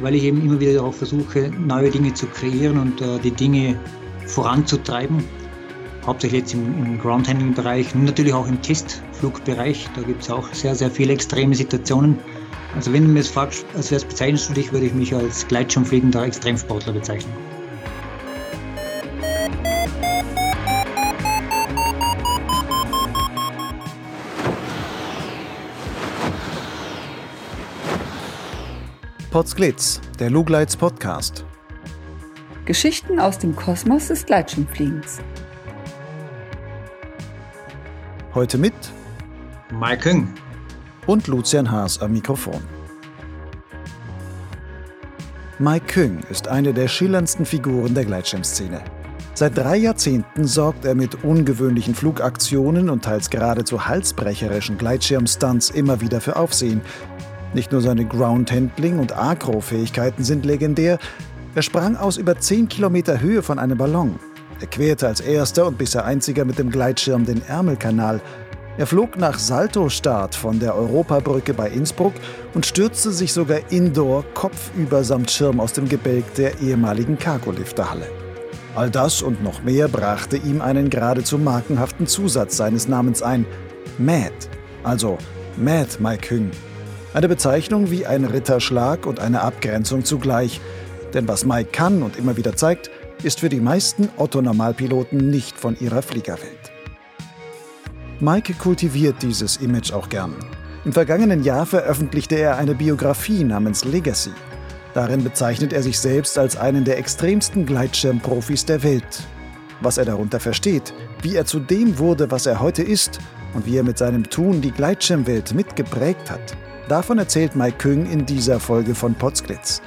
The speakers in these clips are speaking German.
weil ich eben immer wieder auch versuche, neue Dinge zu kreieren und äh, die Dinge voranzutreiben. Hauptsächlich jetzt im, im Groundhandling-Bereich und natürlich auch im Testflugbereich. Da gibt es auch sehr, sehr viele extreme Situationen. Also wenn du mir es fragst, als wäre es bezeichnest du dich, würde ich mich als Gleitschirmfliegender Extremsportler bezeichnen. Potsglitz, der Lugleits Podcast. Geschichten aus dem Kosmos des Gleitschirmfliegens. Heute mit Mike Küng und Lucian Haas am Mikrofon. Mike Küng ist eine der schillerndsten Figuren der Gleitschirmszene. Seit drei Jahrzehnten sorgt er mit ungewöhnlichen Flugaktionen und teils geradezu halsbrecherischen Gleitschirmstunts immer wieder für Aufsehen nicht nur seine Groundhandling- und Acro-Fähigkeiten sind legendär, er sprang aus über 10 Kilometer Höhe von einem Ballon. Er querte als erster und bisher einziger mit dem Gleitschirm den Ärmelkanal. Er flog nach Salto-Start von der Europabrücke bei Innsbruck und stürzte sich sogar indoor kopfüber samt Schirm aus dem Gebälk der ehemaligen Cargolifterhalle. All das und noch mehr brachte ihm einen geradezu markenhaften Zusatz seines Namens ein: Mad, also Mad Mike Hüng. Eine Bezeichnung wie ein Ritterschlag und eine Abgrenzung zugleich. Denn was Mike kann und immer wieder zeigt, ist für die meisten Otto-Normalpiloten nicht von ihrer Fliegerwelt. Mike kultiviert dieses Image auch gern. Im vergangenen Jahr veröffentlichte er eine Biografie namens Legacy. Darin bezeichnet er sich selbst als einen der extremsten Gleitschirmprofis der Welt. Was er darunter versteht, wie er zu dem wurde, was er heute ist und wie er mit seinem Tun die Gleitschirmwelt mitgeprägt hat, Davon erzählt Mike Küng in dieser Folge von Potsglitz.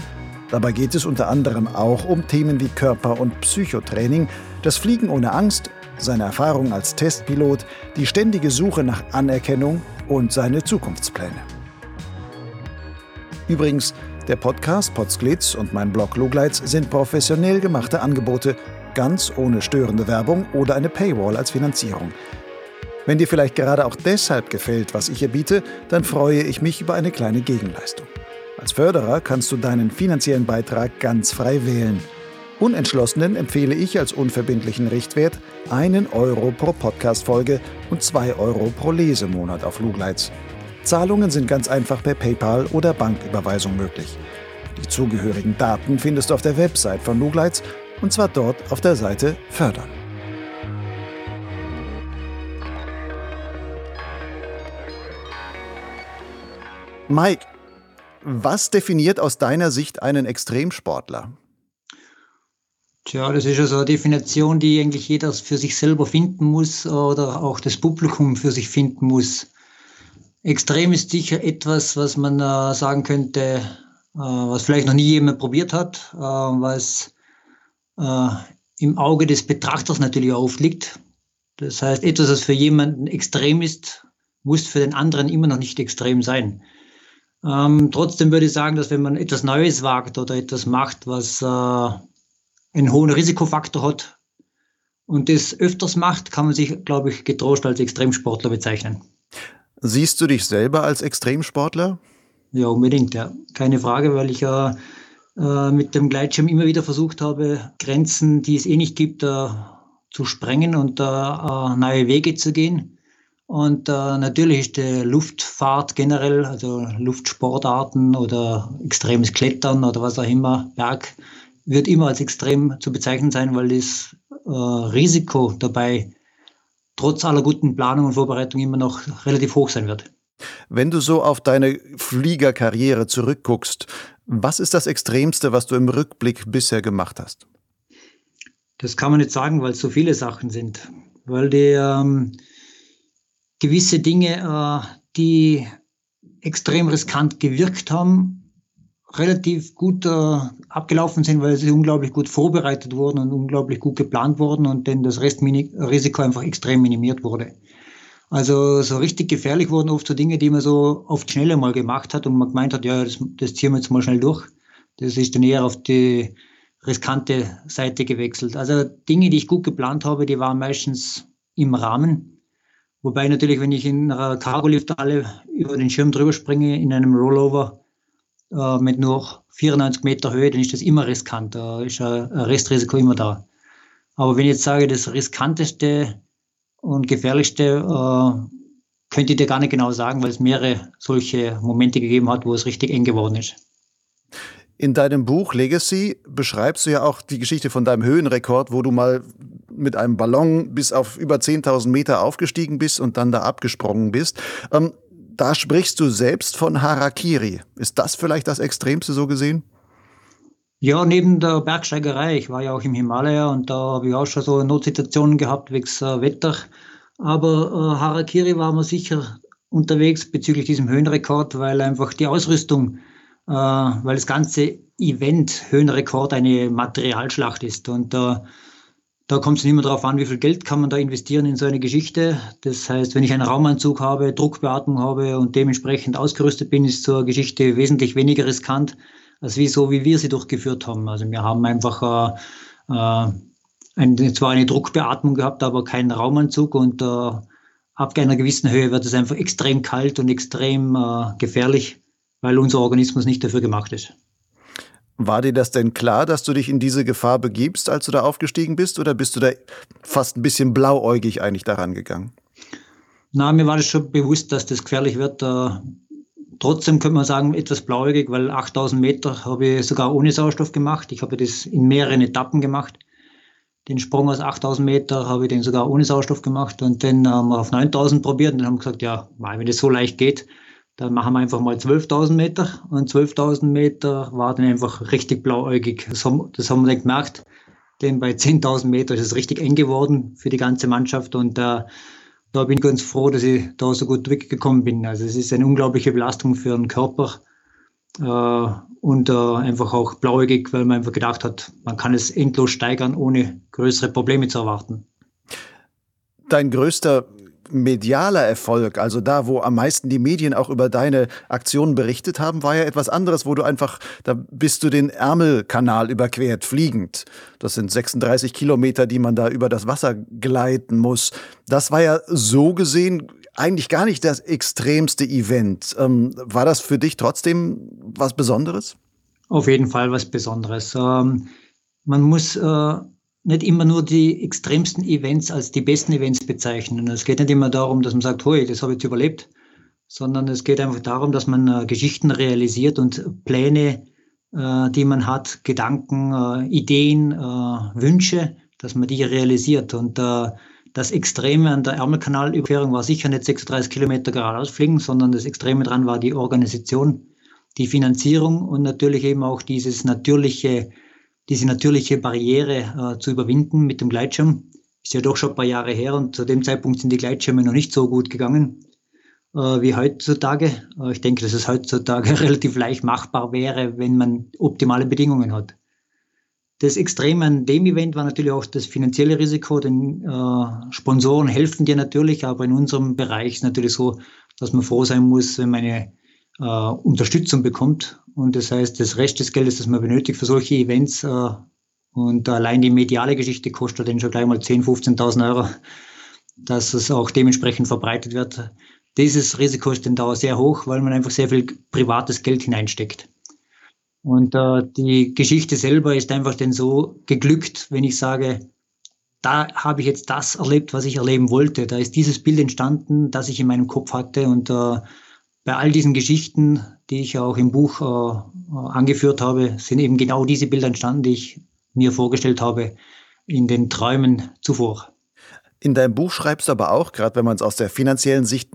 Dabei geht es unter anderem auch um Themen wie Körper- und Psychotraining, das Fliegen ohne Angst, seine Erfahrung als Testpilot, die ständige Suche nach Anerkennung und seine Zukunftspläne. Übrigens, der Podcast Potsglitz und mein Blog Lugleitz sind professionell gemachte Angebote, ganz ohne störende Werbung oder eine Paywall als Finanzierung. Wenn dir vielleicht gerade auch deshalb gefällt, was ich hier biete, dann freue ich mich über eine kleine Gegenleistung. Als Förderer kannst du deinen finanziellen Beitrag ganz frei wählen. Unentschlossenen empfehle ich als unverbindlichen Richtwert einen Euro pro Podcast-Folge und zwei Euro pro Lesemonat auf Lugleitz. Zahlungen sind ganz einfach per PayPal oder Banküberweisung möglich. Die zugehörigen Daten findest du auf der Website von Lugleitz und zwar dort auf der Seite Fördern. Mike, was definiert aus deiner Sicht einen Extremsportler? Tja, das ist ja so eine Definition, die eigentlich jeder für sich selber finden muss oder auch das Publikum für sich finden muss. Extrem ist sicher etwas, was man äh, sagen könnte, äh, was vielleicht noch nie jemand probiert hat, äh, was äh, im Auge des Betrachters natürlich oft liegt. Das heißt, etwas, was für jemanden extrem ist, muss für den anderen immer noch nicht extrem sein. Ähm, trotzdem würde ich sagen, dass wenn man etwas Neues wagt oder etwas macht, was äh, einen hohen Risikofaktor hat und das öfters macht, kann man sich, glaube ich, getrost als Extremsportler bezeichnen. Siehst du dich selber als Extremsportler? Ja, unbedingt, ja. Keine Frage, weil ich ja äh, mit dem Gleitschirm immer wieder versucht habe, Grenzen, die es eh nicht gibt, äh, zu sprengen und äh, neue Wege zu gehen. Und äh, natürlich ist die Luftfahrt generell, also Luftsportarten oder extremes Klettern oder was auch immer, Berg, wird immer als extrem zu bezeichnen sein, weil das äh, Risiko dabei trotz aller guten Planung und Vorbereitung immer noch relativ hoch sein wird. Wenn du so auf deine Fliegerkarriere zurückguckst, was ist das Extremste, was du im Rückblick bisher gemacht hast? Das kann man nicht sagen, weil es so viele Sachen sind. Weil die, ähm, gewisse Dinge, äh, die extrem riskant gewirkt haben, relativ gut äh, abgelaufen sind, weil sie unglaublich gut vorbereitet wurden und unglaublich gut geplant wurden und denn das Restrisiko einfach extrem minimiert wurde. Also so richtig gefährlich wurden oft so Dinge, die man so oft schneller mal gemacht hat und man gemeint hat, ja, das, das ziehen wir jetzt mal schnell durch. Das ist dann eher auf die riskante Seite gewechselt. Also Dinge, die ich gut geplant habe, die waren meistens im Rahmen Wobei natürlich, wenn ich in einer Cargolift alle über den Schirm drüber springe, in einem Rollover, äh, mit nur 94 Meter Höhe, dann ist das immer riskant. Da ist ein Restrisiko immer da. Aber wenn ich jetzt sage, das riskanteste und gefährlichste, äh, könnte ich dir gar nicht genau sagen, weil es mehrere solche Momente gegeben hat, wo es richtig eng geworden ist. In deinem Buch Legacy beschreibst du ja auch die Geschichte von deinem Höhenrekord, wo du mal mit einem Ballon bis auf über 10.000 Meter aufgestiegen bist und dann da abgesprungen bist. Ähm, da sprichst du selbst von Harakiri. Ist das vielleicht das Extremste so gesehen? Ja, neben der Bergsteigerei. Ich war ja auch im Himalaya und da habe ich auch schon so Notsituationen gehabt wegen äh, Wetter. Aber äh, Harakiri war mir sicher unterwegs bezüglich diesem Höhenrekord, weil einfach die Ausrüstung äh, weil das ganze Event Höhenrekord eine Materialschlacht ist. Und äh, da kommt es nicht mehr darauf an, wie viel Geld kann man da investieren in so eine Geschichte. Das heißt, wenn ich einen Raumanzug habe, Druckbeatmung habe und dementsprechend ausgerüstet bin, ist so eine Geschichte wesentlich weniger riskant, als wie so, wie wir sie durchgeführt haben. Also wir haben einfach äh, äh, eine, zwar eine Druckbeatmung gehabt, aber keinen Raumanzug und äh, ab einer gewissen Höhe wird es einfach extrem kalt und extrem äh, gefährlich weil unser Organismus nicht dafür gemacht ist. War dir das denn klar, dass du dich in diese Gefahr begibst, als du da aufgestiegen bist, oder bist du da fast ein bisschen blauäugig eigentlich daran gegangen? Na, mir war das schon bewusst, dass das gefährlich wird. Äh, trotzdem könnte man sagen, etwas blauäugig, weil 8000 Meter habe ich sogar ohne Sauerstoff gemacht. Ich habe das in mehreren Etappen gemacht. Den Sprung aus 8000 Meter habe ich den sogar ohne Sauerstoff gemacht und dann haben wir auf 9000 probiert und dann haben wir gesagt, ja, wenn das so leicht geht, dann machen wir einfach mal 12.000 Meter und 12.000 Meter war dann einfach richtig blauäugig. Das haben, das haben wir dann gemerkt, denn bei 10.000 Meter ist es richtig eng geworden für die ganze Mannschaft und äh, da bin ich ganz froh, dass ich da so gut weggekommen bin. Also es ist eine unglaubliche Belastung für den Körper äh, und äh, einfach auch blauäugig, weil man einfach gedacht hat, man kann es endlos steigern, ohne größere Probleme zu erwarten. Dein größter medialer Erfolg, also da, wo am meisten die Medien auch über deine Aktionen berichtet haben, war ja etwas anderes, wo du einfach, da bist du den Ärmelkanal überquert, fliegend. Das sind 36 Kilometer, die man da über das Wasser gleiten muss. Das war ja so gesehen eigentlich gar nicht das extremste Event. Ähm, war das für dich trotzdem was Besonderes? Auf jeden Fall was Besonderes. Ähm, man muss äh nicht immer nur die extremsten Events als die besten Events bezeichnen. Es geht nicht immer darum, dass man sagt, hoi, das habe ich jetzt überlebt, sondern es geht einfach darum, dass man äh, Geschichten realisiert und Pläne, äh, die man hat, Gedanken, äh, Ideen, äh, Wünsche, dass man die realisiert. Und äh, das Extreme an der Ärmelkanalüberquerung war sicher nicht 36 Kilometer geradeaus fliegen, sondern das Extreme dran war die Organisation, die Finanzierung und natürlich eben auch dieses natürliche diese natürliche Barriere äh, zu überwinden mit dem Gleitschirm. Ist ja doch schon ein paar Jahre her und zu dem Zeitpunkt sind die Gleitschirme noch nicht so gut gegangen äh, wie heutzutage. Äh, ich denke, dass es heutzutage relativ leicht machbar wäre, wenn man optimale Bedingungen hat. Das Extreme an dem Event war natürlich auch das finanzielle Risiko, denn äh, Sponsoren helfen dir natürlich, aber in unserem Bereich ist natürlich so, dass man froh sein muss, wenn man eine äh, Unterstützung bekommt. Und das heißt, das Rest des Geldes, das man benötigt für solche Events, äh, und allein die mediale Geschichte kostet dann schon gleich mal 10.000, 15.000 Euro, dass es auch dementsprechend verbreitet wird. Dieses Risiko ist dann da sehr hoch, weil man einfach sehr viel privates Geld hineinsteckt. Und äh, die Geschichte selber ist einfach dann so geglückt, wenn ich sage, da habe ich jetzt das erlebt, was ich erleben wollte. Da ist dieses Bild entstanden, das ich in meinem Kopf hatte und äh, bei all diesen Geschichten, die ich auch im Buch äh, angeführt habe, sind eben genau diese Bilder entstanden, die ich mir vorgestellt habe in den Träumen zuvor. In deinem Buch schreibst du aber auch, gerade wenn man es aus der finanziellen Sicht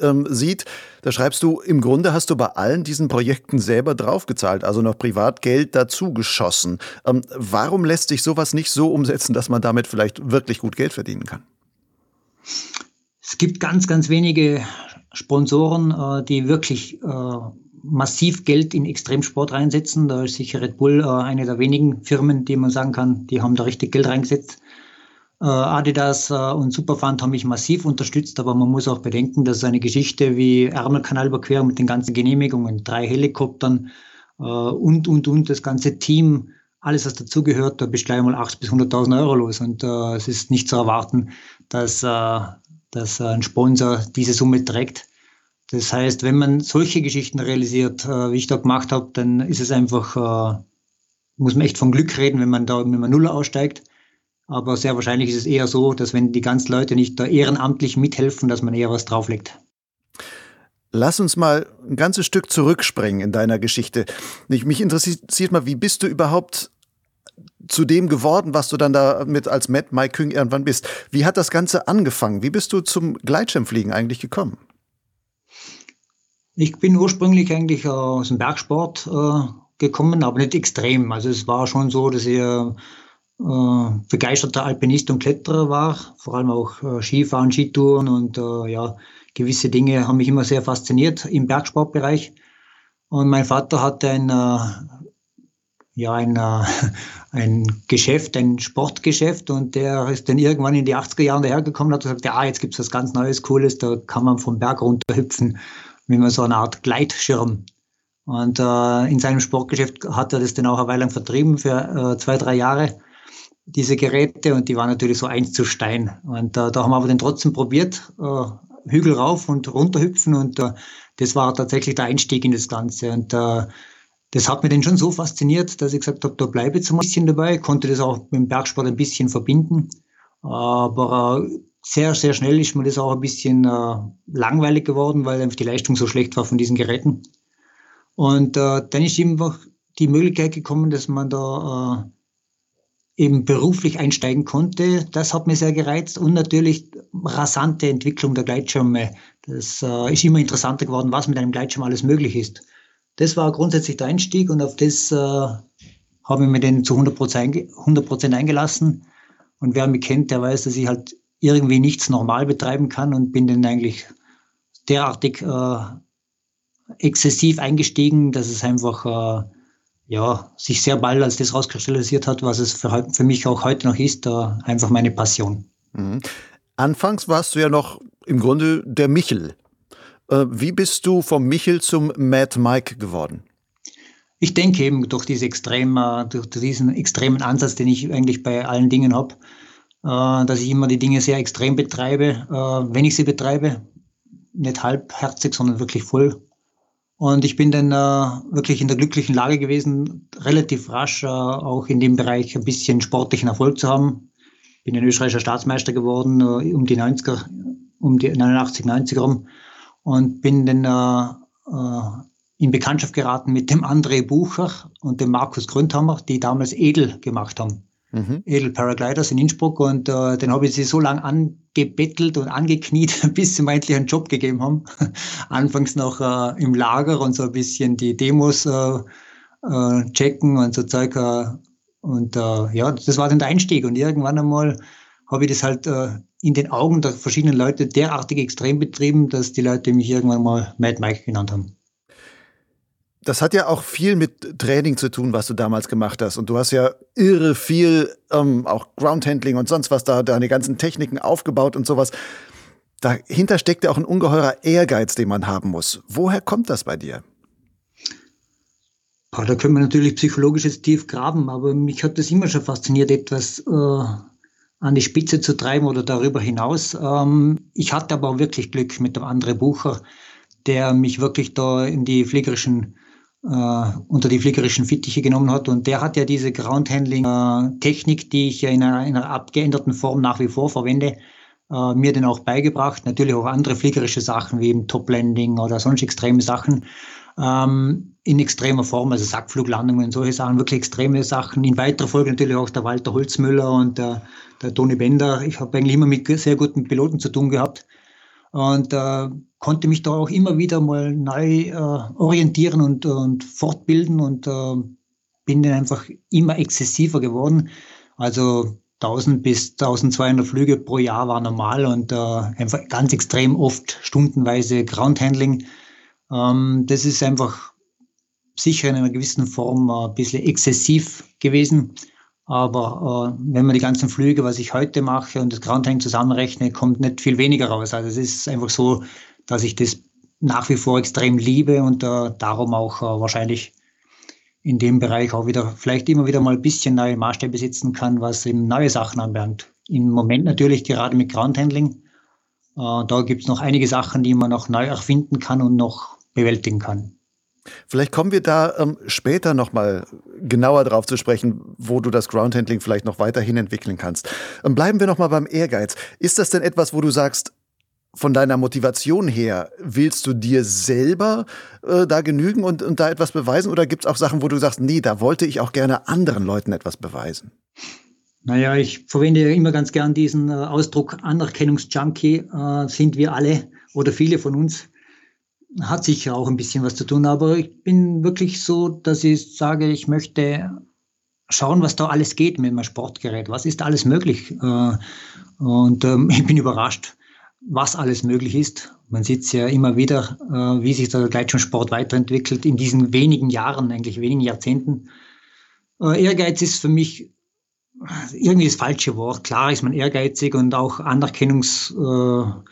ähm, sieht, da schreibst du, im Grunde hast du bei allen diesen Projekten selber draufgezahlt, also noch Privatgeld dazu geschossen. Ähm, warum lässt sich sowas nicht so umsetzen, dass man damit vielleicht wirklich gut Geld verdienen kann? Es gibt ganz, ganz wenige Sponsoren, äh, die wirklich äh, massiv Geld in Extremsport reinsetzen. Da ist sicher Red Bull äh, eine der wenigen Firmen, die man sagen kann, die haben da richtig Geld reingesetzt. Adidas und Superfund haben mich massiv unterstützt, aber man muss auch bedenken, dass eine Geschichte wie Ärmelkanalüberquerung mit den ganzen Genehmigungen, drei Helikoptern und, und, und, das ganze Team, alles, was dazugehört, da bist du gleich mal 800.000 bis 100.000 Euro los. Und äh, es ist nicht zu erwarten, dass, äh, dass ein Sponsor diese Summe trägt. Das heißt, wenn man solche Geschichten realisiert, äh, wie ich da gemacht habe, dann ist es einfach, äh, muss man echt von Glück reden, wenn man da mit einem Nuller aussteigt. Aber sehr wahrscheinlich ist es eher so, dass wenn die ganzen Leute nicht da ehrenamtlich mithelfen, dass man eher was drauflegt. Lass uns mal ein ganzes Stück zurückspringen in deiner Geschichte. Mich interessiert mal, wie bist du überhaupt zu dem geworden, was du dann da mit als Matt Mike Küng irgendwann bist? Wie hat das Ganze angefangen? Wie bist du zum Gleitschirmfliegen eigentlich gekommen? Ich bin ursprünglich eigentlich aus dem Bergsport äh, gekommen, aber nicht extrem. Also es war schon so, dass ich äh, begeisterter Alpinist und Kletterer war, vor allem auch äh, Skifahren, Skitouren und äh, ja, gewisse Dinge haben mich immer sehr fasziniert im Bergsportbereich. Und mein Vater hatte ein, äh, ja, ein, äh, ein Geschäft, ein Sportgeschäft und der ist dann irgendwann in die 80er Jahre dahergekommen und hat gesagt, ja, jetzt gibt's was ganz Neues, Cooles, da kann man vom Berg runterhüpfen wie man so eine Art Gleitschirm. Und äh, in seinem Sportgeschäft hat er das dann auch eine Weile lang vertrieben für äh, zwei, drei Jahre, diese Geräte. Und die waren natürlich so eins zu Stein. Und äh, da haben wir aber dann trotzdem probiert, äh, Hügel rauf und runter hüpfen. Und äh, das war tatsächlich der Einstieg in das Ganze. Und äh, das hat mich dann schon so fasziniert, dass ich gesagt habe, da bleibe ich jetzt ein bisschen dabei, konnte das auch mit dem Bergsport ein bisschen verbinden. Aber äh, sehr, sehr schnell ist mir das auch ein bisschen äh, langweilig geworden, weil einfach die Leistung so schlecht war von diesen Geräten. Und äh, dann ist einfach die Möglichkeit gekommen, dass man da eben beruflich einsteigen konnte. Das hat mich sehr gereizt und natürlich rasante Entwicklung der Gleitschirme. Das ist immer interessanter geworden, was mit einem Gleitschirm alles möglich ist. Das war grundsätzlich der Einstieg und auf das äh, habe ich mir den zu 100 Prozent eingelassen. Und wer mich kennt, der weiß, dass ich halt irgendwie nichts normal betreiben kann und bin dann eigentlich derartig äh, exzessiv eingestiegen, dass es einfach äh, ja, sich sehr bald als das rauskristallisiert hat, was es für, für mich auch heute noch ist, äh, einfach meine Passion. Mhm. Anfangs warst du ja noch im Grunde der Michel. Äh, wie bist du vom Michel zum Mad Mike geworden? Ich denke eben durch, diese extrem, durch diesen extremen Ansatz, den ich eigentlich bei allen Dingen habe, äh, dass ich immer die Dinge sehr extrem betreibe, äh, wenn ich sie betreibe. Nicht halbherzig, sondern wirklich voll. Und ich bin dann äh, wirklich in der glücklichen Lage gewesen, relativ rasch auch in dem Bereich ein bisschen sportlichen Erfolg zu haben. Bin ein österreichischer Staatsmeister geworden um die 90er, um die 89, 90er rum und bin dann in Bekanntschaft geraten mit dem André Bucher und dem Markus Gründhammer, die damals Edel gemacht haben mhm. Edel Paragliders in Innsbruck und äh, den habe ich sie so lange angebettelt und angekniet, bis sie mir endlich einen Job gegeben haben. Anfangs noch äh, im Lager und so ein bisschen die Demos äh, äh, checken und so Zeug. Äh, und äh, ja, das war dann der Einstieg. Und irgendwann einmal habe ich das halt äh, in den Augen der verschiedenen Leute derartig extrem betrieben, dass die Leute mich irgendwann mal Mad Mike genannt haben. Das hat ja auch viel mit Training zu tun, was du damals gemacht hast. Und du hast ja irre viel, ähm, auch Groundhandling und sonst was da, deine ganzen Techniken aufgebaut und sowas. Dahinter steckt ja auch ein ungeheurer Ehrgeiz, den man haben muss. Woher kommt das bei dir? da können wir natürlich psychologisch jetzt tief graben, aber mich hat das immer schon fasziniert, etwas äh, an die Spitze zu treiben oder darüber hinaus. Ähm, ich hatte aber wirklich Glück mit dem André Bucher, der mich wirklich da in die fliegerischen äh, unter die fliegerischen Fittiche genommen hat. Und der hat ja diese Groundhandling-Technik, die ich ja in einer, in einer, abgeänderten Form nach wie vor verwende, äh, mir dann auch beigebracht. Natürlich auch andere fliegerische Sachen wie eben Top-Landing oder sonst extreme Sachen. Ähm, in extremer Form, also Sackfluglandungen und solche Sachen, wirklich extreme Sachen. In weiterer Folge natürlich auch der Walter Holzmüller und der, der Toni Bender. Ich habe eigentlich immer mit sehr guten Piloten zu tun gehabt und äh, konnte mich da auch immer wieder mal neu äh, orientieren und, und fortbilden und äh, bin dann einfach immer exzessiver geworden. Also 1000 bis 1200 Flüge pro Jahr war normal und äh, einfach ganz extrem oft stundenweise Groundhandling. Ähm, das ist einfach sicher in einer gewissen Form ein bisschen exzessiv gewesen. Aber äh, wenn man die ganzen Flüge, was ich heute mache und das Groundhandling zusammenrechne, kommt nicht viel weniger raus. Also es ist einfach so, dass ich das nach wie vor extrem liebe und äh, darum auch äh, wahrscheinlich in dem Bereich auch wieder vielleicht immer wieder mal ein bisschen neue Maßstäbe setzen kann, was eben neue Sachen anbelangt. Im Moment natürlich gerade mit Groundhandling Äh, da gibt es noch einige Sachen, die man noch neu erfinden kann und noch bewältigen kann. Vielleicht kommen wir da ähm, später nochmal genauer drauf zu sprechen, wo du das Groundhandling vielleicht noch weiterhin entwickeln kannst. Ähm, bleiben wir nochmal beim Ehrgeiz. Ist das denn etwas, wo du sagst, von deiner Motivation her, willst du dir selber äh, da genügen und, und da etwas beweisen? Oder gibt es auch Sachen, wo du sagst, nee, da wollte ich auch gerne anderen Leuten etwas beweisen? Naja, ich verwende ja immer ganz gern diesen äh, Ausdruck Anerkennungsjunkie, äh, sind wir alle oder viele von uns. Hat sicher auch ein bisschen was zu tun, aber ich bin wirklich so, dass ich sage, ich möchte schauen, was da alles geht mit meinem Sportgerät. Was ist alles möglich? Äh, und ähm, ich bin überrascht was alles möglich ist. Man sieht ja immer wieder, äh, wie sich der Gleitschirmsport weiterentwickelt in diesen wenigen Jahren, eigentlich wenigen Jahrzehnten. Äh, Ehrgeiz ist für mich irgendwie das falsche Wort. Klar ist man ehrgeizig und auch anerkennungshungrig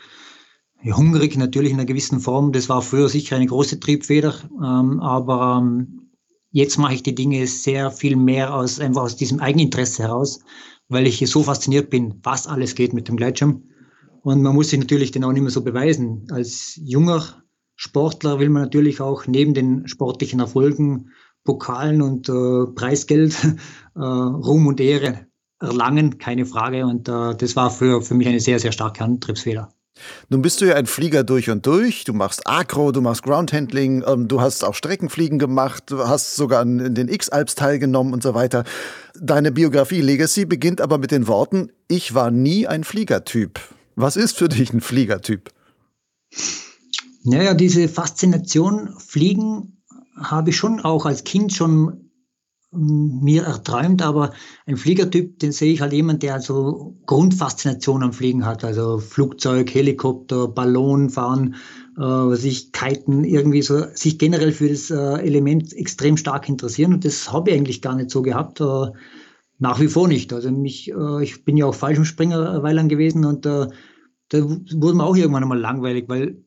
äh, natürlich in einer gewissen Form. Das war früher sicher eine große Triebfeder, ähm, aber ähm, jetzt mache ich die Dinge sehr viel mehr aus einfach aus diesem Eigeninteresse heraus, weil ich so fasziniert bin, was alles geht mit dem Gleitschirm und man muss sich natürlich dann auch nicht mehr so beweisen. Als junger Sportler will man natürlich auch neben den sportlichen Erfolgen, Pokalen und äh, Preisgeld, äh, Ruhm und Ehre erlangen, keine Frage. Und äh, das war für, für mich eine sehr, sehr starke Antriebsfeder. Nun bist du ja ein Flieger durch und durch. Du machst Acro, du machst Groundhandling, ähm, du hast auch Streckenfliegen gemacht, du hast sogar in den X-Alps teilgenommen und so weiter. Deine Biografie Legacy beginnt aber mit den Worten, ich war nie ein Fliegertyp. Was ist für dich ein Fliegertyp? Naja, diese Faszination Fliegen habe ich schon auch als Kind schon mir erträumt, aber ein Fliegertyp, den sehe ich halt jemand, der also Grundfaszination am Fliegen hat, also Flugzeug, Helikopter, Ballon fahren, äh, was ich kiten, irgendwie so, sich generell für das äh, Element extrem stark interessieren und das habe ich eigentlich gar nicht so gehabt. Äh, nach wie vor nicht. Also mich, äh, ich bin ja auch Fallschirmspringer weil lang gewesen und äh, da wurde mir auch irgendwann einmal langweilig, weil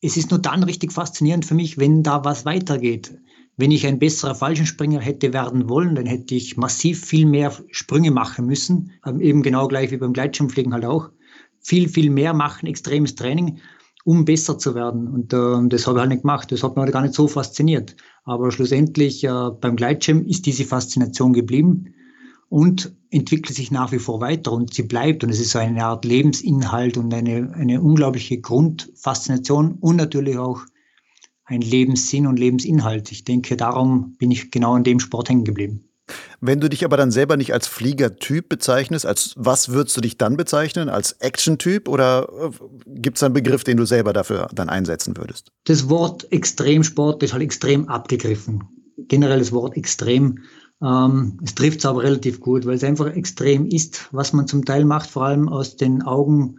es ist nur dann richtig faszinierend für mich, wenn da was weitergeht. Wenn ich ein besserer Fallschirmspringer hätte werden wollen, dann hätte ich massiv viel mehr Sprünge machen müssen. Eben genau gleich wie beim Gleitschirmfliegen halt auch. Viel, viel mehr machen, extremes Training, um besser zu werden. Und äh, das habe ich halt nicht gemacht. Das hat mich halt gar nicht so fasziniert. Aber schlussendlich äh, beim Gleitschirm ist diese Faszination geblieben und entwickelt sich nach wie vor weiter und sie bleibt und es ist so eine Art Lebensinhalt und eine, eine unglaubliche Grundfaszination und natürlich auch ein Lebenssinn und Lebensinhalt. Ich denke, darum bin ich genau in dem Sport hängen geblieben. Wenn du dich aber dann selber nicht als Fliegertyp bezeichnest, als was würdest du dich dann bezeichnen? Als Action-Typ oder äh, gibt es einen Begriff, den du selber dafür dann einsetzen würdest? Das Wort Extremsport ist halt extrem abgegriffen. Generell das Wort extrem ähm, es trifft es aber relativ gut, weil es einfach extrem ist, was man zum Teil macht, vor allem aus den Augen,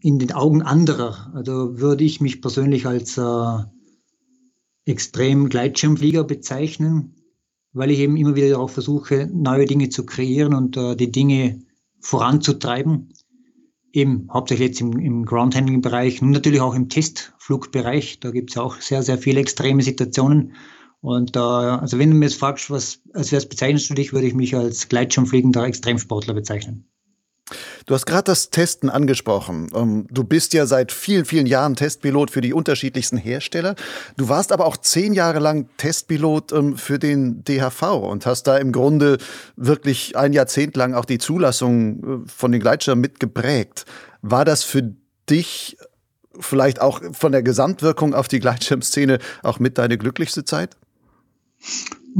in den Augen anderer. Also würde ich mich persönlich als äh, extrem Gleitschirmflieger bezeichnen, weil ich eben immer wieder auch versuche, neue Dinge zu kreieren und äh, die Dinge voranzutreiben. Eben hauptsächlich jetzt im, im Groundhandling-Bereich und natürlich auch im Testflugbereich. Da gibt es auch sehr, sehr viele extreme Situationen und äh, also wenn du mir jetzt fragst, was, als was bezeichnest du dich, würde ich mich als Gleitschirmfliegender Extremsportler bezeichnen. Du hast gerade das Testen angesprochen. Ähm, du bist ja seit vielen, vielen Jahren Testpilot für die unterschiedlichsten Hersteller. Du warst aber auch zehn Jahre lang Testpilot ähm, für den DHV und hast da im Grunde wirklich ein Jahrzehnt lang auch die Zulassung äh, von den Gleitschirmen mitgeprägt. War das für dich vielleicht auch von der Gesamtwirkung auf die Gleitschirmszene auch mit deine glücklichste Zeit?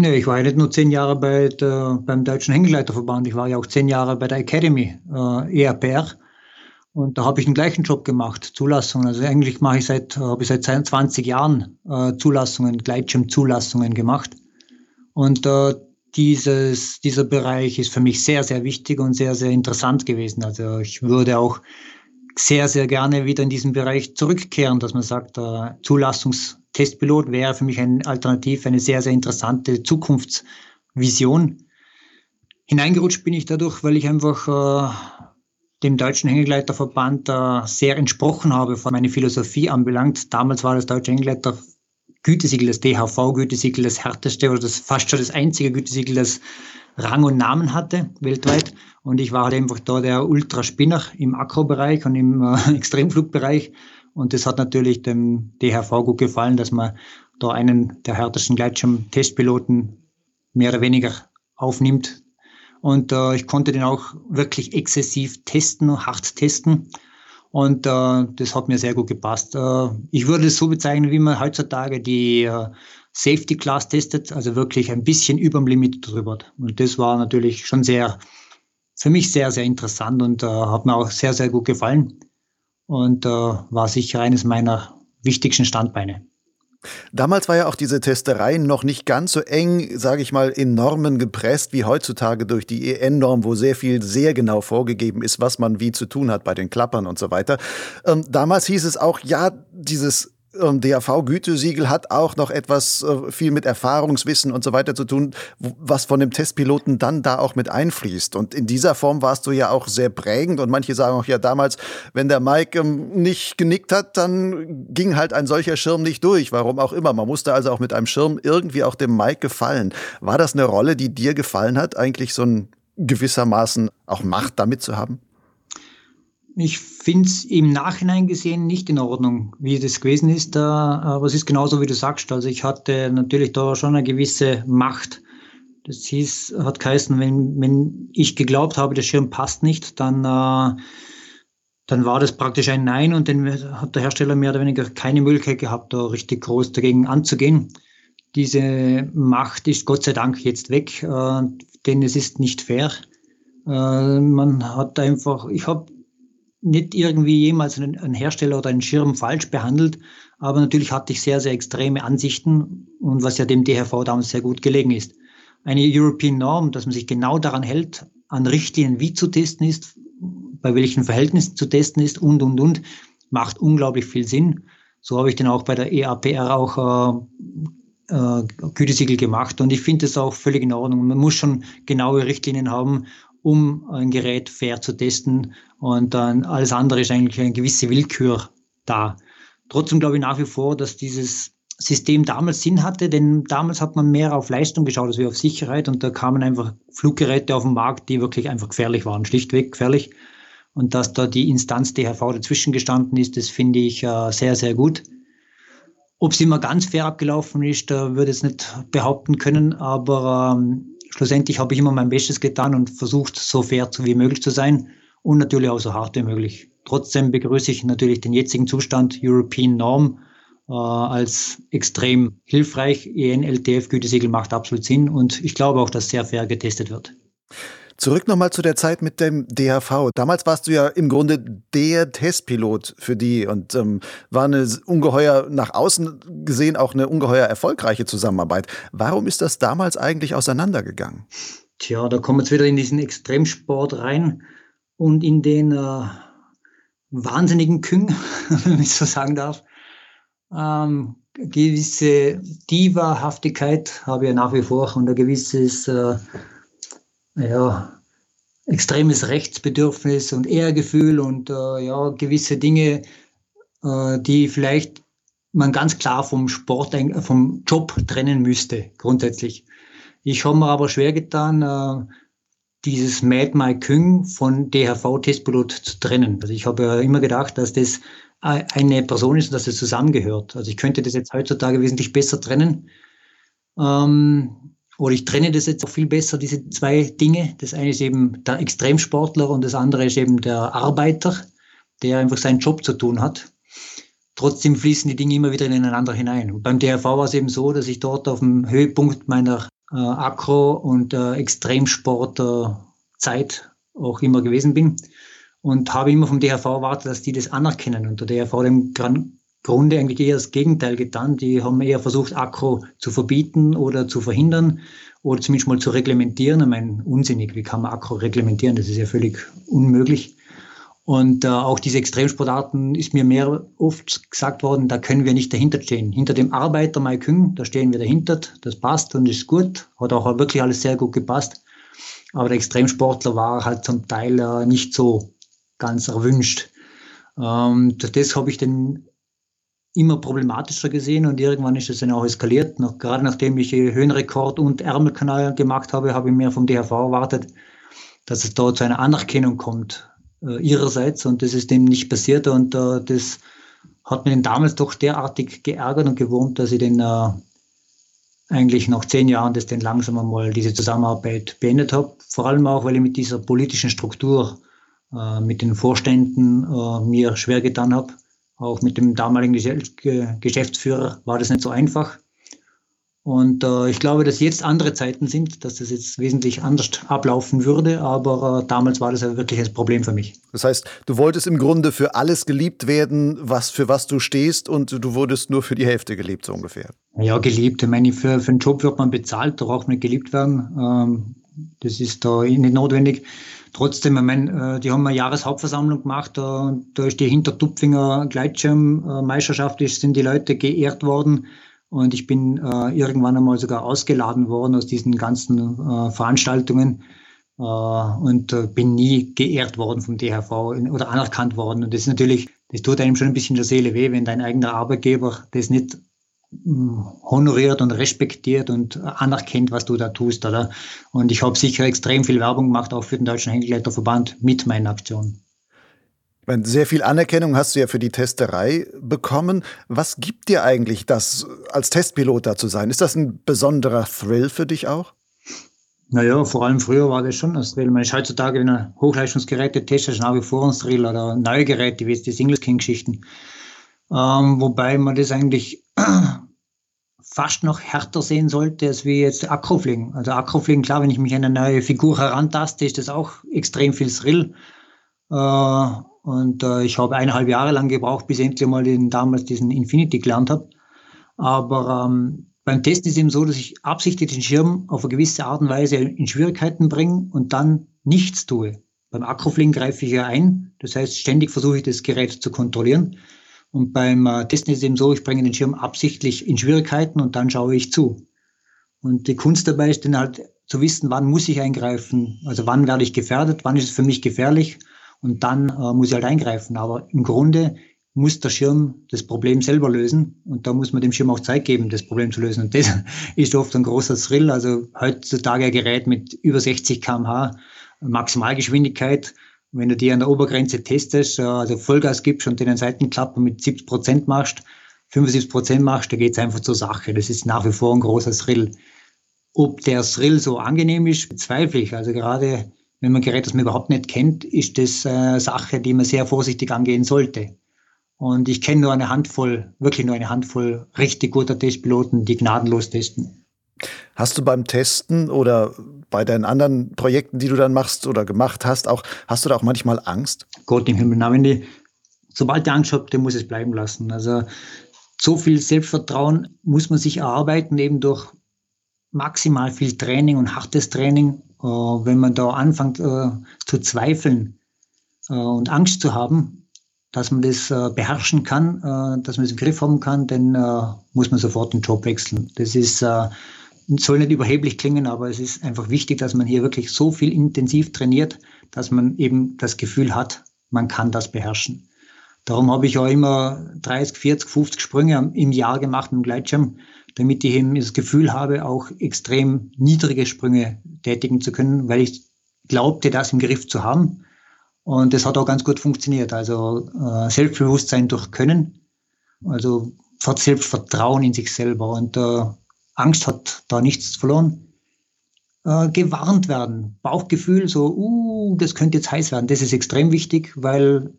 Nee, ich war ja nicht nur zehn Jahre bei der, beim Deutschen Hängegleiterverband, ich war ja auch zehn Jahre bei der Academy, äh, ERPR. Und da habe ich den gleichen Job gemacht, Zulassungen. Also eigentlich mache ich seit, habe ich seit 20 Jahren äh, Zulassungen, Gleitschirmzulassungen gemacht. Und äh, dieses, dieser Bereich ist für mich sehr, sehr wichtig und sehr, sehr interessant gewesen. Also ich würde auch sehr, sehr gerne wieder in diesen Bereich zurückkehren, dass man sagt, äh, Zulassungstestpilot wäre für mich ein Alternativ, eine sehr, sehr interessante Zukunftsvision. Hineingerutscht bin ich dadurch, weil ich einfach äh, dem Deutschen Hängegleiterverband äh, sehr entsprochen habe, von meiner Philosophie anbelangt. Damals war das Deutsche Hängegleiter Gütesiegel, das DHV-Gütesiegel, das härteste oder das fast schon das einzige Gütesiegel, das Rang und Namen hatte weltweit. Und ich war halt einfach da der Ultraspinner im Akro-Bereich und im äh, Extremflugbereich. Und das hat natürlich dem DHV gut gefallen, dass man da einen der härtesten Gleitschirm-Testpiloten mehr oder weniger aufnimmt. Und äh, ich konnte den auch wirklich exzessiv testen, hart testen. Und äh, das hat mir sehr gut gepasst. Äh, ich würde es so bezeichnen, wie man heutzutage die äh, Safety Class testet, also wirklich ein bisschen über dem Limit drüber. Und das war natürlich schon sehr, für mich sehr, sehr interessant und äh, hat mir auch sehr, sehr gut gefallen und äh, war sicher eines meiner wichtigsten Standbeine. Damals war ja auch diese Testerei noch nicht ganz so eng, sage ich mal, in Normen gepresst wie heutzutage durch die EN-Norm, wo sehr viel sehr genau vorgegeben ist, was man wie zu tun hat bei den Klappern und so weiter. Ähm, damals hieß es auch, ja, dieses DAV-Gütesiegel hat auch noch etwas äh, viel mit Erfahrungswissen und so weiter zu tun, was von dem Testpiloten dann da auch mit einfließt. Und in dieser Form warst du ja auch sehr prägend. Und manche sagen auch ja damals, wenn der Mike ähm, nicht genickt hat, dann ging halt ein solcher Schirm nicht durch. Warum auch immer. Man musste also auch mit einem Schirm irgendwie auch dem Mike gefallen. War das eine Rolle, die dir gefallen hat, eigentlich so ein gewissermaßen auch Macht damit zu haben? Ich finde es im Nachhinein gesehen nicht in Ordnung, wie das gewesen ist. aber es ist genauso, wie du sagst. Also ich hatte natürlich da schon eine gewisse Macht. Das hieß, hat geheißen, wenn, wenn ich geglaubt habe, der Schirm passt nicht, dann, äh, dann war das praktisch ein Nein und dann hat der Hersteller mehr oder weniger keine Möglichkeit gehabt, da richtig groß dagegen anzugehen. Diese Macht ist Gott sei Dank jetzt weg, äh, denn es ist nicht fair. Äh, man hat einfach, ich habe nicht irgendwie jemals einen, Hersteller oder einen Schirm falsch behandelt, aber natürlich hatte ich sehr, sehr extreme Ansichten und was ja dem DHV damals sehr gut gelegen ist. Eine European Norm, dass man sich genau daran hält, an Richtlinien wie zu testen ist, bei welchen Verhältnissen zu testen ist und, und, und, macht unglaublich viel Sinn. So habe ich den auch bei der EAPR auch äh, äh, Gütesiegel gemacht und ich finde es auch völlig in Ordnung. Man muss schon genaue Richtlinien haben um ein Gerät fair zu testen. Und dann alles andere ist eigentlich eine gewisse Willkür da. Trotzdem glaube ich nach wie vor, dass dieses System damals Sinn hatte, denn damals hat man mehr auf Leistung geschaut als auf Sicherheit und da kamen einfach Fluggeräte auf den Markt, die wirklich einfach gefährlich waren, schlichtweg gefährlich. Und dass da die Instanz DHV dazwischen gestanden ist, das finde ich äh, sehr, sehr gut. Ob es immer ganz fair abgelaufen ist, da würde ich es nicht behaupten können, aber ähm, schlussendlich habe ich immer mein Bestes getan und versucht, so fair wie möglich zu sein und natürlich auch so hart wie möglich. Trotzdem begrüße ich natürlich den jetzigen Zustand European Norm äh, als extrem hilfreich. EN-LTF-Gütesiegel macht absolut Sinn und ich glaube auch, dass sehr fair getestet wird. Zurück nochmal zu der Zeit mit dem DHV. Damals warst du ja im Grunde der Testpilot für die und ähm, war eine ungeheuer, nach außen gesehen auch eine ungeheuer erfolgreiche Zusammenarbeit. Warum ist das damals eigentlich auseinandergegangen? Tja, da kommen wir jetzt wieder in diesen Extremsport rein und in den äh, wahnsinnigen Küng, wenn ich so sagen darf. Ähm, gewisse Diva-Haftigkeit habe ich ja nach wie vor und ein gewisses äh, ja, extremes Rechtsbedürfnis und Ehrgefühl und äh, ja, gewisse Dinge, äh, die vielleicht man ganz klar vom Sport, vom Job trennen müsste, grundsätzlich. Ich habe mir aber schwer getan, äh, dieses Mad Mike Küng von DHV-Testpilot zu trennen. Also ich habe ja immer gedacht, dass das eine Person ist und dass es das zusammengehört. Also ich könnte das jetzt heutzutage wesentlich besser trennen. Ähm, oder ich trenne das jetzt auch viel besser, diese zwei Dinge. Das eine ist eben der Extremsportler und das andere ist eben der Arbeiter, der einfach seinen Job zu tun hat. Trotzdem fließen die Dinge immer wieder ineinander hinein. Und beim DRV war es eben so, dass ich dort auf dem Höhepunkt meiner äh, Akro- und äh, Extremsport-Zeit auch immer gewesen bin und habe immer vom DRV erwartet, dass die das anerkennen und der DRV dem Grunde eigentlich eher das Gegenteil getan. Die haben eher versucht, Akku zu verbieten oder zu verhindern oder zumindest mal zu reglementieren. Ich meine, unsinnig, wie kann man Akku reglementieren? Das ist ja völlig unmöglich. Und äh, auch diese Extremsportarten ist mir mehr oft gesagt worden, da können wir nicht dahinter stehen. Hinter dem Arbeiter Mai Küng, da stehen wir dahinter, das passt und ist gut, hat auch wirklich alles sehr gut gepasst. Aber der Extremsportler war halt zum Teil äh, nicht so ganz erwünscht. Ähm, das habe ich dann immer problematischer gesehen und irgendwann ist es dann auch eskaliert. Noch, gerade nachdem ich Höhenrekord und Ärmelkanal gemacht habe, habe ich mir vom DHV erwartet, dass es dort zu einer Anerkennung kommt äh, ihrerseits und das ist dem nicht passiert und äh, das hat mich damals doch derartig geärgert und gewurmt, dass ich den äh, eigentlich nach zehn Jahren das dann langsam einmal diese Zusammenarbeit beendet habe. Vor allem auch, weil ich mit dieser politischen Struktur, äh, mit den Vorständen äh, mir schwer getan habe auch mit dem damaligen Geschäftsführer war das nicht so einfach. Und äh, ich glaube, dass jetzt andere Zeiten sind, dass das jetzt wesentlich anders ablaufen würde, aber äh, damals war das ja wirklich ein Problem für mich. Das heißt, du wolltest im Grunde für alles geliebt werden, was für was du stehst, und du wurdest nur für die Hälfte geliebt, so ungefähr. Ja, geliebt. Ich meine, für, für einen Job wird man bezahlt, da braucht man nicht geliebt werden. Ähm, das ist da nicht notwendig. Trotzdem, ich meine, äh, die haben eine Jahreshauptversammlung gemacht, da, da ist die Hintertupfinger Gleitschirmmeisterschaft, sind die Leute geehrt worden. Und ich bin äh, irgendwann einmal sogar ausgeladen worden aus diesen ganzen äh, Veranstaltungen äh, und äh, bin nie geehrt worden vom DHV oder anerkannt worden. Und das ist natürlich, das tut einem schon ein bisschen der Seele weh, wenn dein eigener Arbeitgeber das nicht honoriert und respektiert und anerkennt, was du da tust, oder? Und ich habe sicher extrem viel Werbung gemacht, auch für den Deutschen Hängegleiterverband mit meinen Aktionen. Sehr viel Anerkennung hast du ja für die Testerei bekommen. Was gibt dir eigentlich das, als Testpilot da zu sein? Ist das ein besonderer Thrill für dich auch? Naja, vor allem früher war das schon ein Thrill. Man ist heutzutage, wenn er Hochleistungsgeräte testet, nach wie vor ein Thrill oder neue Geräte, wie jetzt die Singles King-Geschichten. Ähm, wobei man das eigentlich fast noch härter sehen sollte, als wie jetzt Akrofliegen. Also Akrofliegen, klar, wenn ich mich an eine neue Figur herantaste, ist das auch extrem viel Thrill. Äh, und äh, ich habe eineinhalb Jahre lang gebraucht, bis ich endlich mal den, damals diesen Infinity gelernt habe. Aber ähm, beim Testen ist es eben so, dass ich absichtlich den Schirm auf eine gewisse Art und Weise in Schwierigkeiten bringe und dann nichts tue. Beim Akrofliegen greife ich ja ein, das heißt, ständig versuche ich das Gerät zu kontrollieren. Und beim äh, Testen ist es eben so, ich bringe den Schirm absichtlich in Schwierigkeiten und dann schaue ich zu. Und die Kunst dabei ist dann halt zu wissen, wann muss ich eingreifen, also wann werde ich gefährdet, wann ist es für mich gefährlich und dann äh, muss ich halt eingreifen. Aber im Grunde muss der Schirm das Problem selber lösen und da muss man dem Schirm auch Zeit geben, das Problem zu lösen. Und das ist oft ein großer Thrill. Also heutzutage ein Gerät mit über 60 kmh Maximalgeschwindigkeit wenn du die an der Obergrenze testest, also Vollgas gibst und den Seitenklappen mit 70 Prozent machst, 75 Prozent machst, da geht's einfach zur Sache. Das ist nach wie vor ein großer Thrill. Ob der Thrill so angenehm ist, bezweifle ich. Also gerade wenn man Gerät, das man überhaupt nicht kennt, ist das eine Sache, die man sehr vorsichtig angehen sollte. Und ich kenne nur eine Handvoll, wirklich nur eine Handvoll richtig guter Testpiloten, die gnadenlos testen. Hast du beim Testen oder bei deinen anderen Projekten, die du dann machst oder gemacht hast, auch, hast du da auch manchmal Angst? Gott im Himmel, na, wenn die, sobald die Angst hat, dann muss es bleiben lassen. Also so viel Selbstvertrauen muss man sich erarbeiten, eben durch maximal viel Training und hartes Training. Äh, wenn man da anfängt äh, zu zweifeln äh, und Angst zu haben, dass man das beherrschen kann, dass man es im Griff haben kann, dann muss man sofort den Job wechseln. Das ist soll nicht überheblich klingen, aber es ist einfach wichtig, dass man hier wirklich so viel intensiv trainiert, dass man eben das Gefühl hat, man kann das beherrschen. Darum habe ich auch immer 30, 40, 50 Sprünge im Jahr gemacht mit dem Gleitschirm, damit ich eben das Gefühl habe, auch extrem niedrige Sprünge tätigen zu können, weil ich glaubte, das im Griff zu haben. Und das hat auch ganz gut funktioniert. Also äh, Selbstbewusstsein durch Können, also Selbstvertrauen in sich selber. Und äh, Angst hat da nichts verloren. Äh, gewarnt werden, Bauchgefühl, so, uh, das könnte jetzt heiß werden. Das ist extrem wichtig, weil,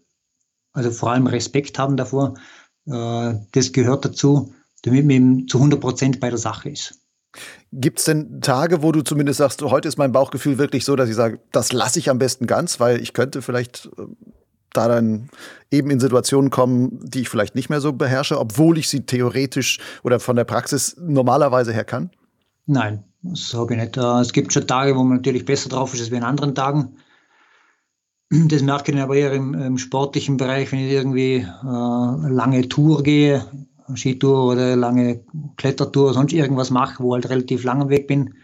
also vor allem Respekt haben davor, äh, das gehört dazu, damit man zu 100 Prozent bei der Sache ist. Gibt es denn Tage, wo du zumindest sagst, heute ist mein Bauchgefühl wirklich so, dass ich sage, das lasse ich am besten ganz, weil ich könnte vielleicht äh, da dann eben in Situationen kommen, die ich vielleicht nicht mehr so beherrsche, obwohl ich sie theoretisch oder von der Praxis normalerweise her kann? Nein, das sage ich nicht. Äh, es gibt schon Tage, wo man natürlich besser drauf ist als an anderen Tagen. Das merke ich aber eher im, im sportlichen Bereich, wenn ich irgendwie äh, lange Tour gehe, Skitour oder lange Klettertour, sonst irgendwas mache, wo halt relativ lang Weg bin,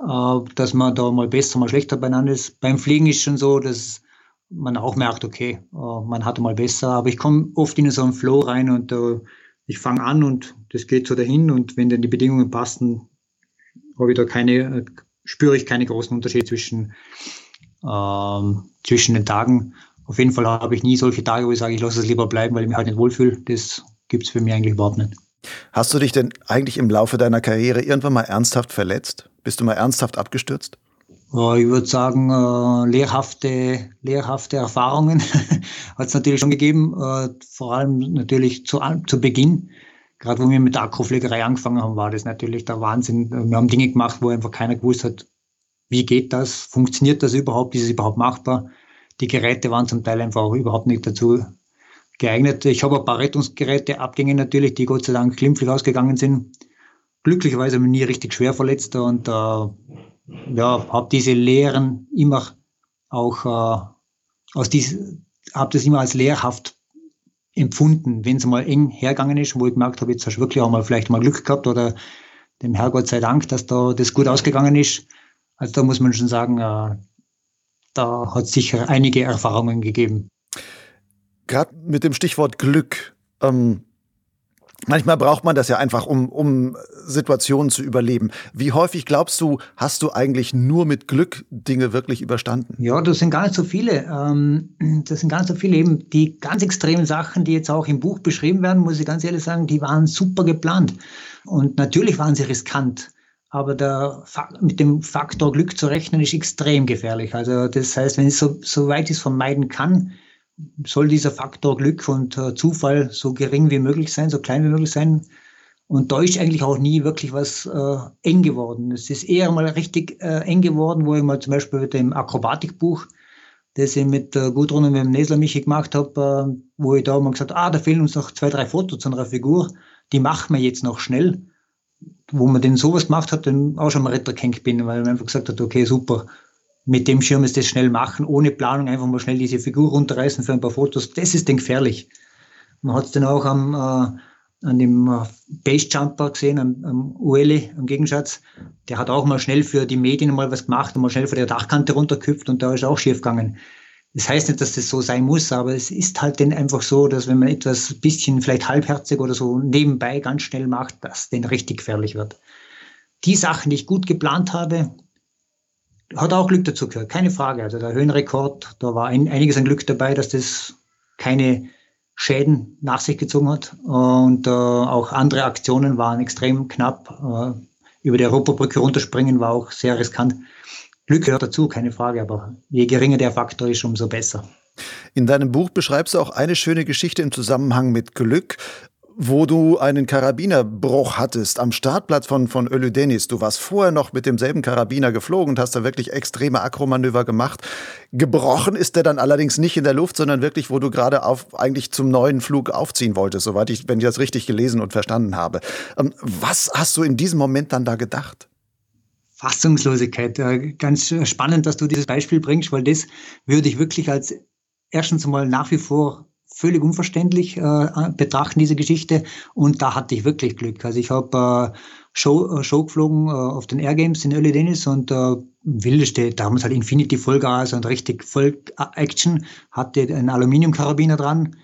äh, dass man da mal besser, mal schlechter beieinander ist. Beim Fliegen ist schon so, dass man auch merkt, okay, äh, man hatte mal besser, aber ich komme oft in so einen Flow rein und da ich fange an und das geht so dahin und wenn dann die Bedingungen passen, habe ich da keine, spüre ich keine großen Unterschiede zwischen, ähm, zwischen den Tagen. Auf jeden Fall habe ich nie solche Tage, wo ich sage, ich lasse es lieber bleiben, weil ich mich halt nicht wohlfühle. Das gibt es für mich eigentlich überhaupt nicht. Hast du dich denn eigentlich im Laufe deiner Karriere irgendwann mal ernsthaft verletzt? Bist du mal ernsthaft abgestürzt? Ich würde sagen, äh, lehrhafte, lehrhafte Erfahrungen hat es natürlich schon gegeben, äh, vor allem natürlich zu, zu Beginn. Gerade wo wir mit der Akkupflegerei angefangen haben, war das natürlich der Wahnsinn. Wir haben Dinge gemacht, wo einfach keiner gewusst hat, wie geht das, funktioniert das überhaupt, ist es überhaupt machbar. Die Geräte waren zum Teil einfach auch überhaupt nicht dazu geeignet. Ich habe ein paar Rettungsgeräte, Abgänge natürlich, die Gott sei Dank glimpflich ausgegangen sind. Glücklicherweise habe ich mich nie richtig schwer verletzt und äh, ja, habe diese Lehren immer auch äh, aus dies, habe das immer als lehrhaft empfunden, wenn es mal eng hergegangen ist, wo ich gemerkt habe, jetzt hast du wirklich auch mal vielleicht mal Glück gehabt oder dem Herrgott sei Dank, dass da das gut ausgegangen ist. Also da muss man schon sagen, äh, da hat es sicher einige Erfahrungen gegeben. Gerade mit dem Stichwort Glück. Ähm, Manchmal braucht man das ja einfach, um, um Situationen zu überleben. Wie häufig glaubst du, hast du eigentlich nur mit Glück Dinge wirklich überstanden? Ja, das sind gar nicht so viele. Ähm, das sind nicht so viele. Eben die ganz extremen Sachen, die jetzt auch im Buch beschrieben werden, muss ich ganz ehrlich sagen, die waren super geplant. Und natürlich waren sie riskant. Aber der, mit dem Faktor Glück zu rechnen, ist extrem gefährlich. Also das heißt, wenn ich so, so weit es vermeiden kann, soll dieser Faktor Glück und äh, Zufall so gering wie möglich sein, so klein wie möglich sein. Und da ist eigentlich auch nie wirklich was äh, eng geworden. Es ist eher mal richtig äh, eng geworden, wo ich mal zum Beispiel mit dem Akrobatikbuch, das ich mit äh, Gudrun und mit dem Nesler Michi gemacht habe, äh, wo ich da mal gesagt ah, da fehlen uns noch zwei, drei Fotos zu einer Figur, die machen wir jetzt noch schnell. Wo man denn sowas gemacht hat, dann auch schon mal Ritter bin, weil man einfach gesagt hat, okay, super, mit dem Schirm ist das schnell machen, ohne Planung einfach mal schnell diese Figur runterreißen für ein paar Fotos. Das ist dann gefährlich. Man hat es dann auch am, äh, an dem äh, Basejumper gesehen, am, am Ueli, am Gegenschatz. Der hat auch mal schnell für die Medien mal was gemacht und mal schnell vor der Dachkante runterküpft und da ist auch schief gegangen. Das heißt nicht, dass das so sein muss, aber es ist halt dann einfach so, dass wenn man etwas bisschen vielleicht halbherzig oder so nebenbei ganz schnell macht, dass dann richtig gefährlich wird. Die Sachen, die ich gut geplant habe, hat auch Glück dazu gehört, keine Frage. Also der Höhenrekord, da war ein, einiges an Glück dabei, dass das keine Schäden nach sich gezogen hat. Und äh, auch andere Aktionen waren extrem knapp. Äh, über die Europabrücke runterspringen war auch sehr riskant. Glück gehört dazu, keine Frage, aber je geringer der Faktor ist, umso besser. In deinem Buch beschreibst du auch eine schöne Geschichte im Zusammenhang mit Glück wo du einen Karabinerbruch hattest am Startplatz von, von Öludenis. Du warst vorher noch mit demselben Karabiner geflogen und hast da wirklich extreme Akromanöver gemacht. Gebrochen ist der dann allerdings nicht in der Luft, sondern wirklich, wo du gerade auf, eigentlich zum neuen Flug aufziehen wolltest, soweit ich, wenn ich das richtig gelesen und verstanden habe. Ähm, was hast du in diesem Moment dann da gedacht? Fassungslosigkeit. Ganz spannend, dass du dieses Beispiel bringst, weil das würde ich wirklich als erstens mal nach wie vor völlig unverständlich äh, betrachten, diese Geschichte. Und da hatte ich wirklich Glück. Also ich habe äh, Show, äh, Show geflogen äh, auf den Air Games in Early Dennis und äh, wildeste, da haben wir halt Infinity Vollgas und richtig Voll Action, hatte einen Aluminiumkarabiner dran.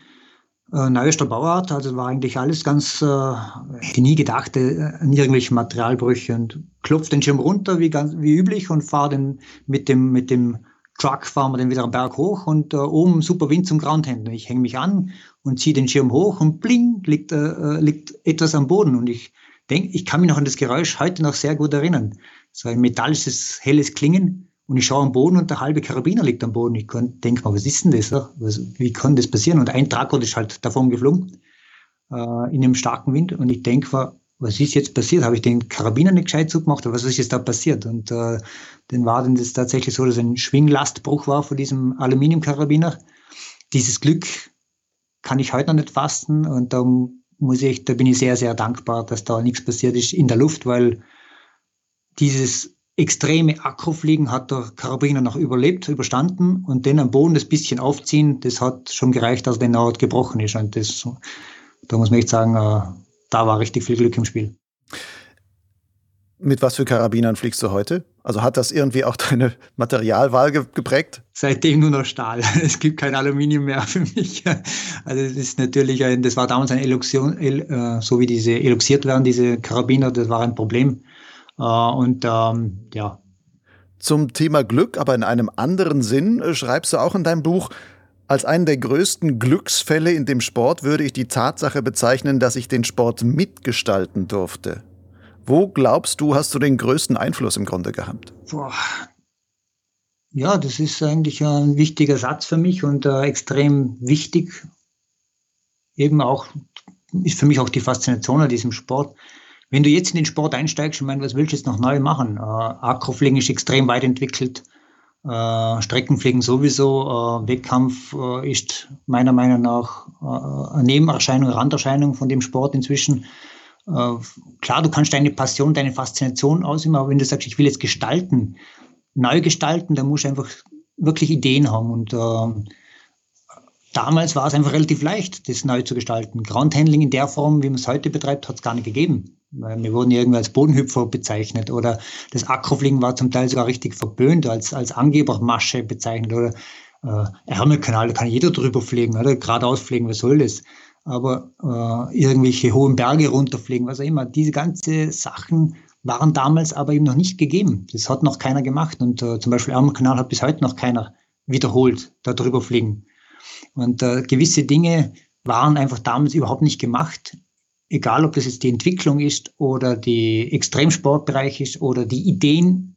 Äh, neuester Bauart, also war eigentlich alles ganz, äh, hätte nie gedacht, äh, an irgendwelche Materialbrüche und klopft den Schirm runter wie, ganz, wie üblich und fahre den mit dem, mit dem Truck fahren wir dann wieder am Berg hoch und äh, oben super Wind zum Groundhändler. Ich hänge mich an und ziehe den Schirm hoch und bling, liegt, äh, äh, liegt etwas am Boden. Und ich denke, ich kann mich noch an das Geräusch heute noch sehr gut erinnern. So ein metallisches, helles Klingen. Und ich schaue am Boden und der halbe Karabiner liegt am Boden. Ich denke mal, was ist denn das? Was, wie kann das passieren? Und ein Tragort ist halt davon geflogen äh, in einem starken Wind. Und ich denke, was ist jetzt passiert? Habe ich den Karabiner nicht gescheit zugemacht oder was ist jetzt da passiert? Und äh, dann war dann das tatsächlich so, dass ein Schwinglastbruch war von diesem Aluminiumkarabiner. Dieses Glück kann ich heute noch nicht fassen und da muss ich, da bin ich sehr, sehr dankbar, dass da nichts passiert ist in der Luft, weil dieses extreme Akkufliegen hat der Karabiner noch überlebt, überstanden und dann am Boden das bisschen aufziehen, das hat schon gereicht, dass der Naht gebrochen ist und das, da muss man echt sagen, äh, da war richtig viel Glück im Spiel. Mit was für Karabinern fliegst du heute? Also hat das irgendwie auch deine Materialwahl geprägt? Seitdem nur noch Stahl. Es gibt kein Aluminium mehr für mich. Also das ist natürlich, ein, das war damals eine Eluxion, äh, so wie diese eluxiert werden, diese Karabiner, das war ein Problem. Äh, und ähm, ja. Zum Thema Glück, aber in einem anderen Sinn, äh, schreibst du auch in deinem Buch, als einen der größten Glücksfälle in dem Sport würde ich die Tatsache bezeichnen, dass ich den Sport mitgestalten durfte. Wo glaubst du, hast du den größten Einfluss im Grunde gehabt? Boah. Ja, das ist eigentlich ein wichtiger Satz für mich und äh, extrem wichtig. Eben auch, ist für mich auch die Faszination an diesem Sport. Wenn du jetzt in den Sport einsteigst, ich meine, was willst du jetzt noch neu machen? Äh, Akrofliegen ist extrem weit entwickelt. Äh, Streckenfliegen sowieso. Äh, Wettkampf äh, ist meiner Meinung nach äh, eine Nebenerscheinung, Randerscheinung von dem Sport inzwischen. Äh, klar, du kannst deine Passion, deine Faszination ausüben, aber wenn du sagst, ich will jetzt gestalten, neu gestalten, dann musst du einfach wirklich Ideen haben. Und äh, damals war es einfach relativ leicht, das neu zu gestalten. Groundhandling in der Form, wie man es heute betreibt, hat es gar nicht gegeben. Wir wurden irgendwie als Bodenhüpfer bezeichnet oder das Akrofliegen war zum Teil sogar richtig verböhnt, als, als Angebermasche bezeichnet oder äh, Ärmelkanal, da kann jeder drüber fliegen, oder geradeaus fliegen, was soll das? aber äh, irgendwelche hohen Berge runterfliegen, was auch immer. Diese ganzen Sachen waren damals aber eben noch nicht gegeben. Das hat noch keiner gemacht. Und äh, zum Beispiel Ärmelkanal hat bis heute noch keiner wiederholt, da drüber fliegen. Und äh, gewisse Dinge waren einfach damals überhaupt nicht gemacht. Egal, ob das jetzt die Entwicklung ist oder die Extremsportbereich ist oder die Ideen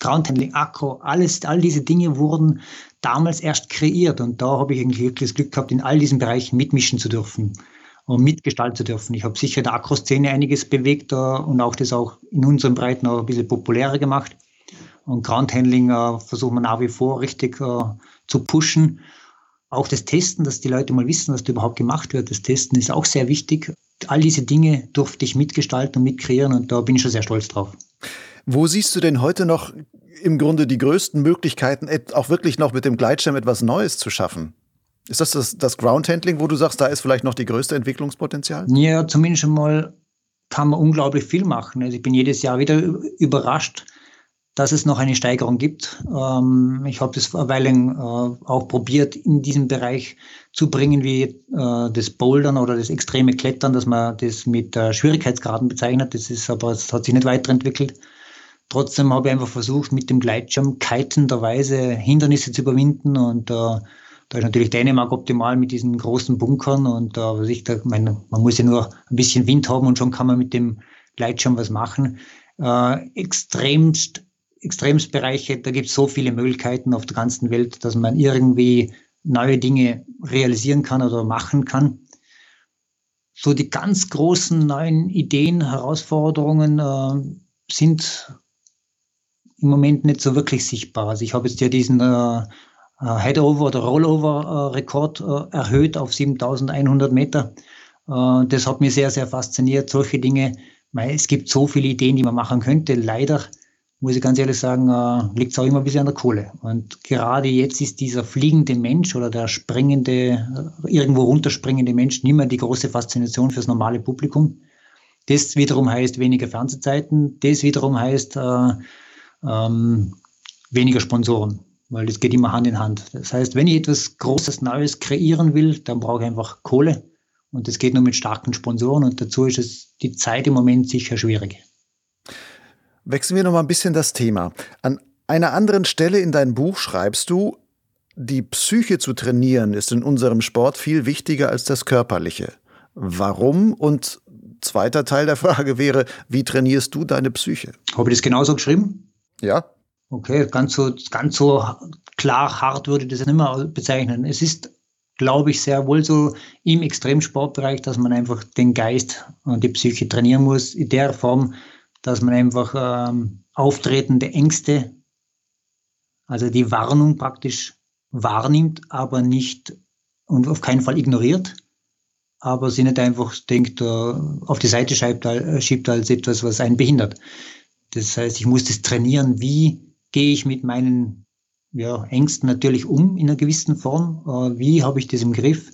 Groundhandling, Akku, alles, all diese Dinge wurden damals erst kreiert. Und da habe ich eigentlich wirklich das Glück gehabt, in all diesen Bereichen mitmischen zu dürfen und mitgestalten zu dürfen. Ich habe sicher in der Akku-Szene einiges bewegt und auch das auch in unseren Breiten auch ein bisschen populärer gemacht. Und Groundhandling uh, versuchen wir nach wie vor richtig uh, zu pushen. Auch das Testen, dass die Leute mal wissen, was da überhaupt gemacht wird. Das Testen ist auch sehr wichtig. All diese Dinge durfte ich mitgestalten und mitkreieren und da bin ich schon sehr stolz drauf. Wo siehst du denn heute noch im Grunde die größten Möglichkeiten, auch wirklich noch mit dem Gleitschirm etwas Neues zu schaffen? Ist das, das das Groundhandling, wo du sagst, da ist vielleicht noch die größte Entwicklungspotenzial? Ja, zumindest mal kann man unglaublich viel machen. Also ich bin jedes Jahr wieder überrascht, dass es noch eine Steigerung gibt. Ähm, ich habe das eine Weile äh, auch probiert, in diesem Bereich zu bringen, wie äh, das Bouldern oder das extreme Klettern, dass man das mit äh, Schwierigkeitsgraden bezeichnet. Das ist aber, das hat sich nicht weiterentwickelt. Trotzdem habe ich einfach versucht, mit dem Gleitschirm kitenderweise Hindernisse zu überwinden und äh, da ist natürlich Dänemark optimal mit diesen großen Bunkern und äh, was ich da meine, man muss ja nur ein bisschen Wind haben und schon kann man mit dem Gleitschirm was machen. Äh, extremst, extremst Bereiche, da gibt es so viele Möglichkeiten auf der ganzen Welt, dass man irgendwie neue Dinge realisieren kann oder machen kann. So die ganz großen neuen Ideen, Herausforderungen äh, sind im Moment nicht so wirklich sichtbar. Also ich habe jetzt ja diesen äh, äh Headover oder Rollover-Rekord äh, erhöht auf 7100 Meter. Äh, das hat mich sehr, sehr fasziniert. Solche Dinge, weil es gibt so viele Ideen, die man machen könnte. Leider, muss ich ganz ehrlich sagen, äh, liegt es auch immer ein bisschen an der Kohle. Und gerade jetzt ist dieser fliegende Mensch oder der springende, äh, irgendwo runterspringende Mensch nicht mehr die große Faszination fürs normale Publikum. Das wiederum heißt weniger Fernsehzeiten. Das wiederum heißt, äh, ähm, weniger Sponsoren, weil das geht immer Hand in Hand. Das heißt, wenn ich etwas Großes, Neues kreieren will, dann brauche ich einfach Kohle und das geht nur mit starken Sponsoren und dazu ist es die Zeit im Moment sicher schwierig. Wechseln wir noch mal ein bisschen das Thema. An einer anderen Stelle in deinem Buch schreibst du, die Psyche zu trainieren ist in unserem Sport viel wichtiger als das Körperliche. Warum? Und zweiter Teil der Frage wäre, wie trainierst du deine Psyche? Habe ich das genauso geschrieben? Ja. Okay, ganz so, ganz so klar hart würde ich das nicht mehr bezeichnen. Es ist, glaube ich, sehr wohl so im Extremsportbereich, dass man einfach den Geist und die Psyche trainieren muss, in der Form, dass man einfach ähm, auftretende Ängste, also die Warnung praktisch wahrnimmt, aber nicht und auf keinen Fall ignoriert, aber sie nicht einfach denkt, äh, auf die Seite schiebt, äh, schiebt als etwas, was einen behindert. Das heißt, ich muss das trainieren. Wie gehe ich mit meinen ja, Ängsten natürlich um in einer gewissen Form? Äh, wie habe ich das im Griff?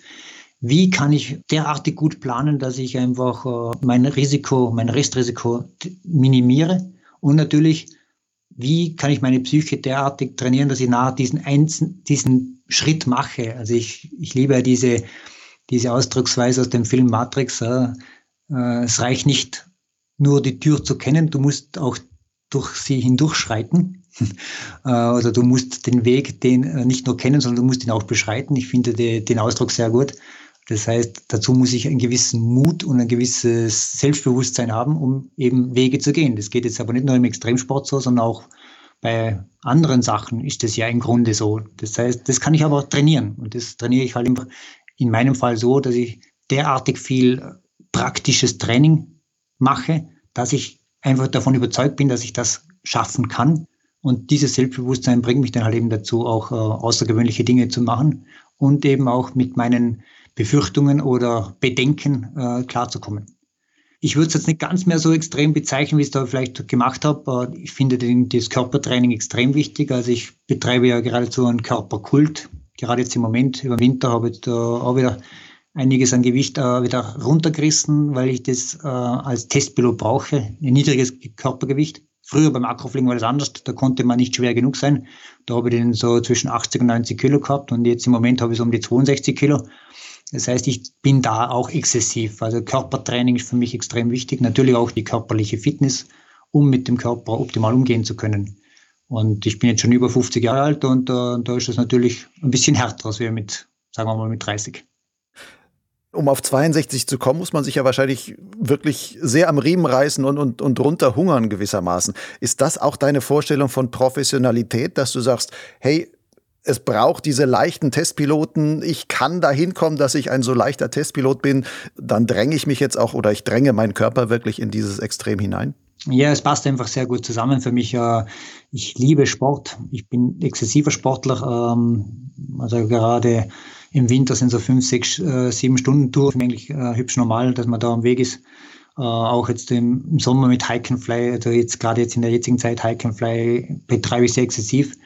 Wie kann ich derartig gut planen, dass ich einfach äh, mein Risiko, mein Restrisiko minimiere Und natürlich, wie kann ich meine Psyche derartig trainieren, dass ich nach diesen, Einzel diesen Schritt mache. Also ich, ich liebe ja diese, diese Ausdrucksweise aus dem Film Matrix. Äh, es reicht nicht nur die Tür zu kennen, du musst auch durch sie hindurchschreiten. äh, oder du musst den Weg den äh, nicht nur kennen, sondern du musst ihn auch beschreiten. Ich finde de, den Ausdruck sehr gut. Das heißt, dazu muss ich einen gewissen Mut und ein gewisses Selbstbewusstsein haben, um eben Wege zu gehen. Das geht jetzt aber nicht nur im Extremsport so, sondern auch bei anderen Sachen ist das ja im Grunde so. Das heißt, das kann ich aber trainieren. Und das trainiere ich halt in meinem Fall so, dass ich derartig viel praktisches Training mache, dass ich einfach davon überzeugt bin, dass ich das schaffen kann. Und dieses Selbstbewusstsein bringt mich dann halt eben dazu, auch äh, außergewöhnliche Dinge zu machen und eben auch mit meinen Befürchtungen oder Bedenken äh, klarzukommen. Ich würde es jetzt nicht ganz mehr so extrem bezeichnen, wie ich es da vielleicht gemacht habe. Ich finde den, das Körpertraining extrem wichtig. Also ich betreibe ja geradezu einen Körperkult. Gerade jetzt im Moment, über Winter, habe ich da auch wieder einiges an Gewicht äh, wieder runtergerissen, weil ich das äh, als Testpilot brauche. Ein niedriges Körpergewicht. Früher beim Akrofliegen war das anders, da konnte man nicht schwer genug sein. Da habe ich den so zwischen 80 und 90 Kilo gehabt und jetzt im Moment habe ich so um die 62 Kilo. Das heißt, ich bin da auch exzessiv. Also Körpertraining ist für mich extrem wichtig. Natürlich auch die körperliche Fitness, um mit dem Körper optimal umgehen zu können. Und ich bin jetzt schon über 50 Jahre alt und äh, da ist es natürlich ein bisschen härter als wir mit, sagen wir mal, mit 30 um auf 62 zu kommen, muss man sich ja wahrscheinlich wirklich sehr am Riemen reißen und, und, und runterhungern gewissermaßen. Ist das auch deine Vorstellung von Professionalität, dass du sagst, hey, es braucht diese leichten Testpiloten. Ich kann dahin kommen, dass ich ein so leichter Testpilot bin. Dann dränge ich mich jetzt auch oder ich dränge meinen Körper wirklich in dieses Extrem hinein. Ja, es passt einfach sehr gut zusammen für mich. Ich liebe Sport. Ich bin exzessiver Sportler. Ähm, also gerade im Winter sind so fünf, sechs, äh, sieben Stunden Tour eigentlich äh, hübsch normal, dass man da am Weg ist. Auch jetzt im Sommer mit Hike and Fly, also jetzt gerade jetzt in der jetzigen Zeit Hike and Fly betreibe ich sehr exzessiv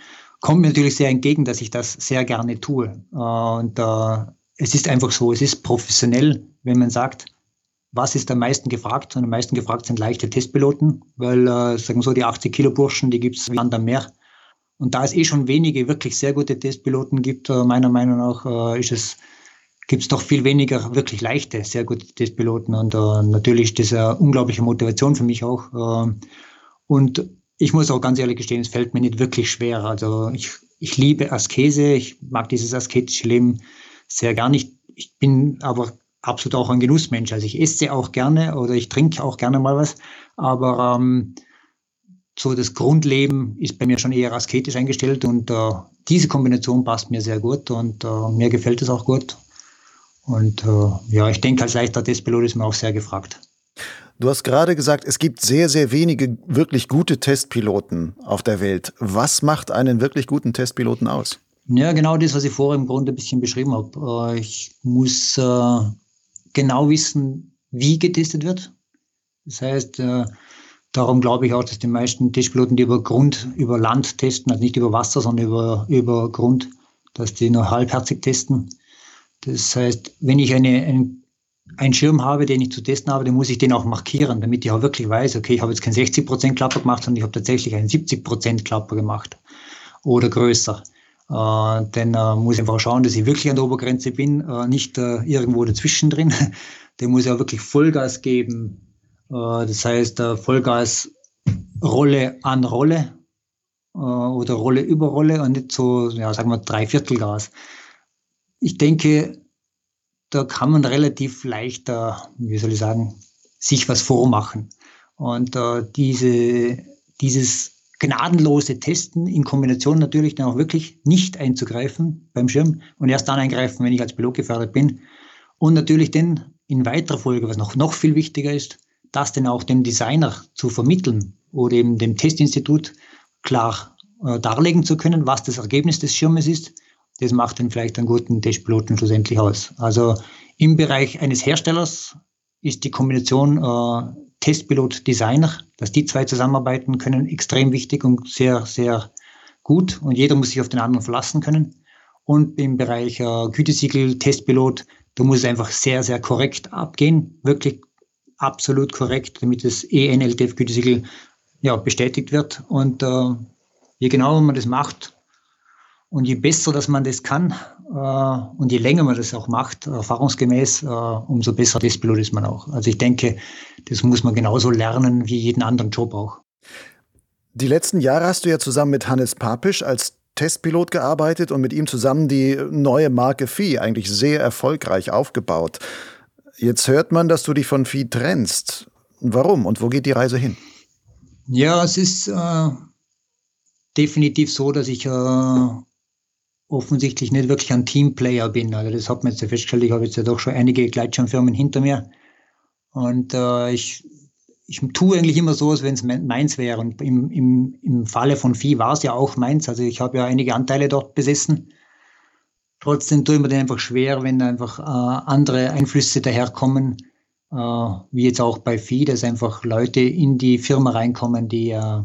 kommt mir natürlich sehr entgegen, dass ich das sehr gerne tue. Und äh, es ist einfach so, es ist professionell, wenn man sagt, was ist am meisten gefragt? Und am meisten gefragt sind leichte Testpiloten, weil, äh, sagen wir so, die 80 Kilo Burschen, die gibt es wie anderen mehr. Und da es eh schon wenige wirklich sehr gute Testpiloten gibt, äh, meiner Meinung nach, äh, ist es, gibt es doch viel weniger wirklich leichte, sehr gute Testpiloten. Und äh, natürlich ist das eine unglaubliche Motivation für mich auch. Äh, und ich muss auch ganz ehrlich gestehen, es fällt mir nicht wirklich schwer. Also ich, ich liebe Askese, ich mag dieses asketische Leben sehr gar nicht. Ich bin aber absolut auch ein Genussmensch. Also ich esse auch gerne oder ich trinke auch gerne mal was. Aber ähm, so das Grundleben ist bei mir schon eher asketisch eingestellt und äh, diese Kombination passt mir sehr gut und äh, mir gefällt es auch gut. Und äh, ja, ich denke, als leichter Testpilot ist mir auch sehr gefragt. Du hast gerade gesagt, es gibt sehr, sehr wenige wirklich gute Testpiloten auf der Welt. Was macht einen wirklich guten Testpiloten aus? Ja, genau das, was ich vorher im Grunde ein bisschen beschrieben habe. Äh, ich muss äh, genau wissen, wie getestet wird. Das heißt, äh, darum glaube ich auch, dass die meisten Testpiloten, die über Grund, über Land testen, also nicht über Wasser, sondern über, über Grund, dass die nur halbherzig testen. Das heißt, wenn ich eine, einen einen Schirm habe, den ich zu testen habe, dann muss ich den auch markieren, damit ich auch wirklich weiß, okay, ich habe jetzt keinen 60% Klapper gemacht, sondern ich habe tatsächlich einen 70% Klapper gemacht oder größer. Äh, dann äh, muss ich einfach schauen, dass ich wirklich an der Obergrenze bin, äh, nicht äh, irgendwo dazwischen drin. Den muss ich auch wirklich Vollgas geben. Äh, das heißt, äh, Vollgas Rolle an Rolle oder Rolle über Rolle und nicht so, ja, sagen wir, Dreiviertelgas. Ich denke, da kann man relativ leicht, äh, wie soll ich sagen, sich was vormachen. Und äh, diese, dieses gnadenlose Testen in Kombination natürlich dann auch wirklich nicht einzugreifen beim Schirm und erst dann eingreifen, wenn ich als Pilot gefördert bin. Und natürlich dann in weiterer Folge, was noch, noch viel wichtiger ist, das dann auch dem Designer zu vermitteln oder eben dem Testinstitut klar äh, darlegen zu können, was das Ergebnis des Schirmes ist das macht dann vielleicht einen guten Testpiloten schlussendlich aus. Also im Bereich eines Herstellers ist die Kombination äh, Testpilot-Designer, dass die zwei zusammenarbeiten können, extrem wichtig und sehr, sehr gut. Und jeder muss sich auf den anderen verlassen können. Und im Bereich äh, Gütesiegel, Testpilot, da muss es einfach sehr, sehr korrekt abgehen, wirklich absolut korrekt, damit das ENLTF-Gütesiegel ja, bestätigt wird. Und äh, je genauer man das macht und je besser, dass man das kann äh, und je länger man das auch macht, erfahrungsgemäß, äh, umso besser Testpilot ist man auch. Also ich denke, das muss man genauso lernen wie jeden anderen Job auch. Die letzten Jahre hast du ja zusammen mit Hannes Papisch als Testpilot gearbeitet und mit ihm zusammen die neue Marke Vieh eigentlich sehr erfolgreich aufgebaut. Jetzt hört man, dass du dich von Vieh trennst. Warum und wo geht die Reise hin? Ja, es ist äh, definitiv so, dass ich äh, offensichtlich nicht wirklich ein Teamplayer bin. Also das hat man jetzt ja festgestellt. Ich habe jetzt ja doch schon einige Gleitschirmfirmen hinter mir. Und äh, ich, ich tue eigentlich immer so, als wenn es meins wäre. Und im, im, im Falle von Vieh war es ja auch meins. Also ich habe ja einige Anteile dort besessen. Trotzdem tue ich mir den einfach schwer, wenn einfach äh, andere Einflüsse daherkommen, äh, wie jetzt auch bei Vieh, dass einfach Leute in die Firma reinkommen, die äh,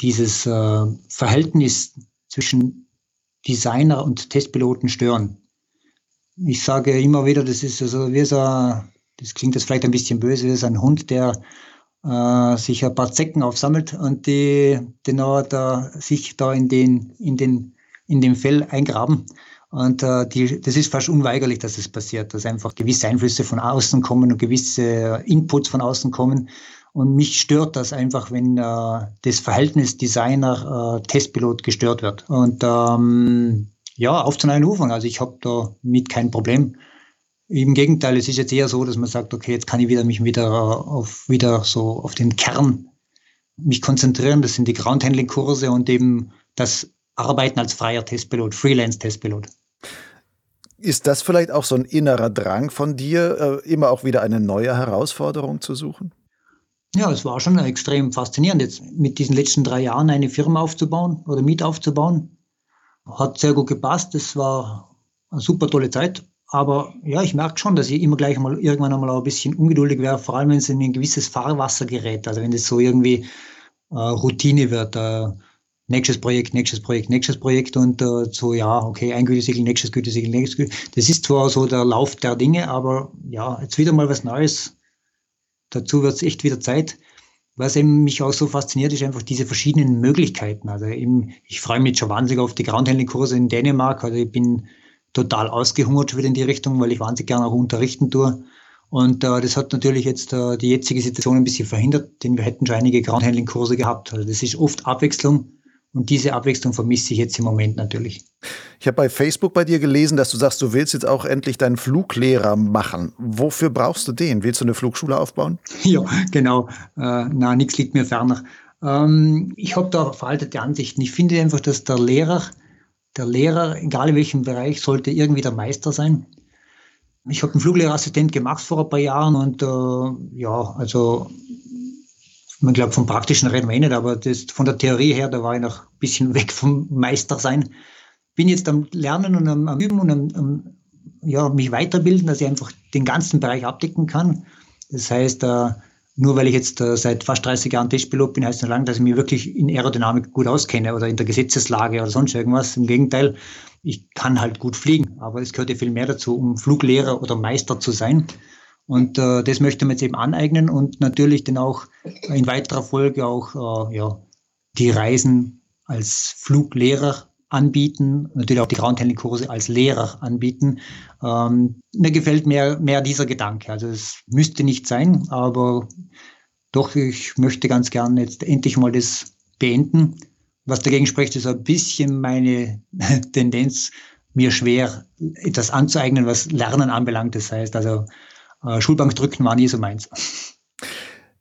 dieses äh, Verhältnis zwischen Designer und Testpiloten stören. Ich sage immer wieder, das ist also wie so, das klingt jetzt vielleicht ein bisschen böse, wie so ein Hund, der äh, sich ein paar Zecken aufsammelt und die, die da, sich da in den, in den, in dem Fell eingraben. Und äh, die, das ist fast unweigerlich, dass es das passiert, dass einfach gewisse Einflüsse von außen kommen und gewisse Inputs von außen kommen. Und mich stört das einfach, wenn äh, das Verhältnis Designer-Testpilot äh, gestört wird. Und ähm, ja, auf zu neuen Ufern. Also ich habe da mit kein Problem. Im Gegenteil, es ist jetzt eher so, dass man sagt, okay, jetzt kann ich wieder mich wieder auf wieder so auf den Kern mich konzentrieren. Das sind die Groundhandling-Kurse und eben das Arbeiten als freier Testpilot, Freelance-Testpilot. Ist das vielleicht auch so ein innerer Drang von dir, äh, immer auch wieder eine neue Herausforderung zu suchen? Ja, es war schon extrem faszinierend, jetzt mit diesen letzten drei Jahren eine Firma aufzubauen oder mit aufzubauen. Hat sehr gut gepasst. Es war eine super tolle Zeit. Aber ja, ich merke schon, dass ich immer gleich mal irgendwann einmal ein bisschen ungeduldig wäre, vor allem wenn es in ein gewisses Fahrwasser gerät. Also wenn das so irgendwie äh, Routine wird. Äh, nächstes Projekt, nächstes Projekt, nächstes Projekt und äh, so, ja, okay, ein Gütesiegel, nächstes Gütesiegel, nächstes Gütesiegel. Das ist zwar so der Lauf der Dinge, aber ja, jetzt wieder mal was Neues dazu wird es echt wieder Zeit. Was eben mich auch so fasziniert, ist einfach diese verschiedenen Möglichkeiten. Also eben, ich freue mich schon wahnsinnig auf die Groundhandling-Kurse in Dänemark. Also ich bin total ausgehungert wieder in die Richtung, weil ich wahnsinnig gerne auch unterrichten tue. Und äh, das hat natürlich jetzt äh, die jetzige Situation ein bisschen verhindert, denn wir hätten schon einige Groundhandling-Kurse gehabt. Also das ist oft Abwechslung und diese Abwechslung vermisse ich jetzt im Moment natürlich. Ich habe bei Facebook bei dir gelesen, dass du sagst, du willst jetzt auch endlich deinen Fluglehrer machen. Wofür brauchst du den? Willst du eine Flugschule aufbauen? Ja, genau. Äh, na, nichts liegt mir ferner. Ähm, ich habe da veraltete Ansichten. Ich finde einfach, dass der Lehrer, der Lehrer, egal in welchem Bereich, sollte irgendwie der Meister sein. Ich habe einen Fluglehrerassistent gemacht vor ein paar Jahren und äh, ja, also man glaubt, vom Praktischen reden wir eh nicht, aber das, von der Theorie her, da war ich noch ein bisschen weg vom Meister sein. Bin jetzt am Lernen und am, am Üben und am, am ja, mich weiterbilden, dass ich einfach den ganzen Bereich abdecken kann. Das heißt, äh, nur weil ich jetzt äh, seit fast 30 Jahren Testpilot bin, heißt nicht lange, dass ich mich wirklich in Aerodynamik gut auskenne oder in der Gesetzeslage oder sonst irgendwas. Im Gegenteil, ich kann halt gut fliegen, aber es gehört ja viel mehr dazu, um Fluglehrer oder Meister zu sein. Und äh, das möchte man jetzt eben aneignen und natürlich dann auch in weiterer Folge auch äh, ja, die Reisen als Fluglehrer anbieten, natürlich auch die Groundhandling-Kurse als Lehrer anbieten. Ähm, mir gefällt mehr, mehr dieser Gedanke. Also es müsste nicht sein, aber doch, ich möchte ganz gerne jetzt endlich mal das beenden. Was dagegen spricht, ist ein bisschen meine Tendenz, mir schwer etwas anzueignen, was Lernen anbelangt. Das heißt also, äh, Schulbankdrücken war nie so meins.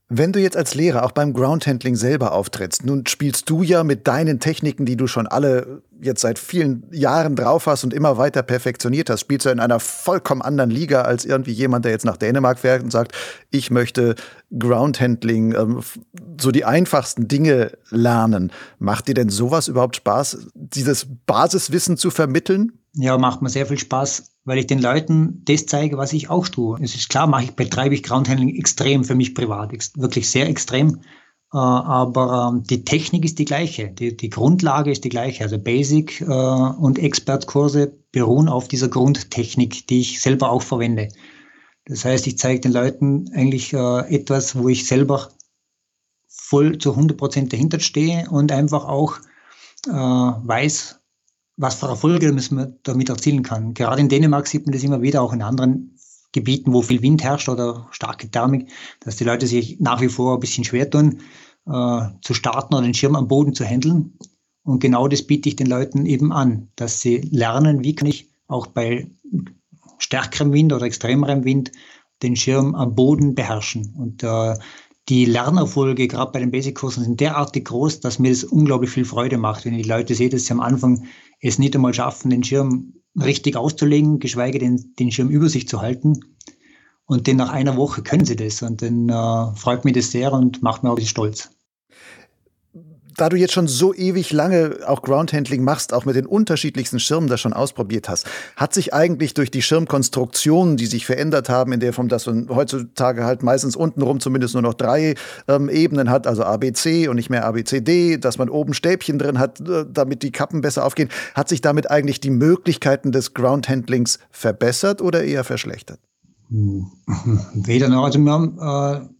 Wenn du jetzt als Lehrer auch beim Groundhandling selber auftrittst, nun spielst du ja mit deinen Techniken, die du schon alle jetzt seit vielen Jahren drauf hast und immer weiter perfektioniert hast, spielst du in einer vollkommen anderen Liga als irgendwie jemand, der jetzt nach Dänemark fährt und sagt, ich möchte Groundhandling, ähm, so die einfachsten Dinge lernen. Macht dir denn sowas überhaupt Spaß, dieses Basiswissen zu vermitteln? Ja, macht mir sehr viel Spaß weil ich den Leuten das zeige, was ich auch tue. Es ist klar, mache ich, betreibe ich Groundhandling extrem für mich privat, wirklich sehr extrem. Äh, aber ähm, die Technik ist die gleiche, die, die Grundlage ist die gleiche. Also Basic äh, und Expert-Kurse beruhen auf dieser Grundtechnik, die ich selber auch verwende. Das heißt, ich zeige den Leuten eigentlich äh, etwas, wo ich selber voll zu 100 Prozent dahinter stehe und einfach auch äh, weiß, was für Erfolge man damit erzielen kann. Gerade in Dänemark sieht man das immer wieder, auch in anderen Gebieten, wo viel Wind herrscht oder starke Thermik, dass die Leute sich nach wie vor ein bisschen schwer tun, äh, zu starten oder den Schirm am Boden zu handeln. Und genau das biete ich den Leuten eben an, dass sie lernen, wie kann ich auch bei stärkerem Wind oder extremerem Wind den Schirm am Boden beherrschen. Und äh, die Lernerfolge, gerade bei den Basic-Kursen, sind derartig groß, dass mir das unglaublich viel Freude macht, wenn die Leute sehe, dass sie am Anfang es nicht einmal schaffen, den Schirm richtig auszulegen, geschweige denn den Schirm über sich zu halten. Und dann nach einer Woche können sie das. Und dann äh, freut mich das sehr und macht mir auch stolz da du jetzt schon so ewig lange auch Groundhandling machst, auch mit den unterschiedlichsten Schirmen das schon ausprobiert hast, hat sich eigentlich durch die Schirmkonstruktionen, die sich verändert haben, in der Form, dass man heutzutage halt meistens untenrum zumindest nur noch drei ähm, Ebenen hat, also ABC und nicht mehr ABCD, dass man oben Stäbchen drin hat, äh, damit die Kappen besser aufgehen, hat sich damit eigentlich die Möglichkeiten des Groundhandlings verbessert oder eher verschlechtert? Weder noch. Also wir haben äh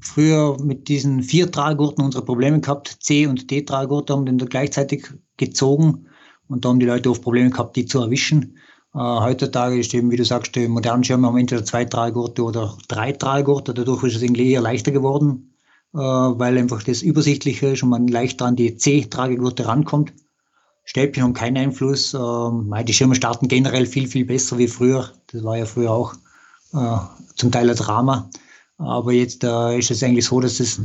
früher mit diesen vier Tragurten unsere Probleme gehabt. C- und D-Tragurte haben dann gleichzeitig gezogen und da haben die Leute oft Probleme gehabt, die zu erwischen. Äh, heutzutage ist eben, wie du sagst, die modernen Schirme haben entweder zwei Tragurte oder drei Tragurte. Dadurch ist es irgendwie eher leichter geworden, äh, weil einfach das übersichtlicher ist und man leichter an die C-Tragegurte rankommt. Stäbchen haben keinen Einfluss. Äh, die Schirme starten generell viel, viel besser wie früher. Das war ja früher auch äh, zum Teil ein Drama. Aber jetzt äh, ist es eigentlich so, dass es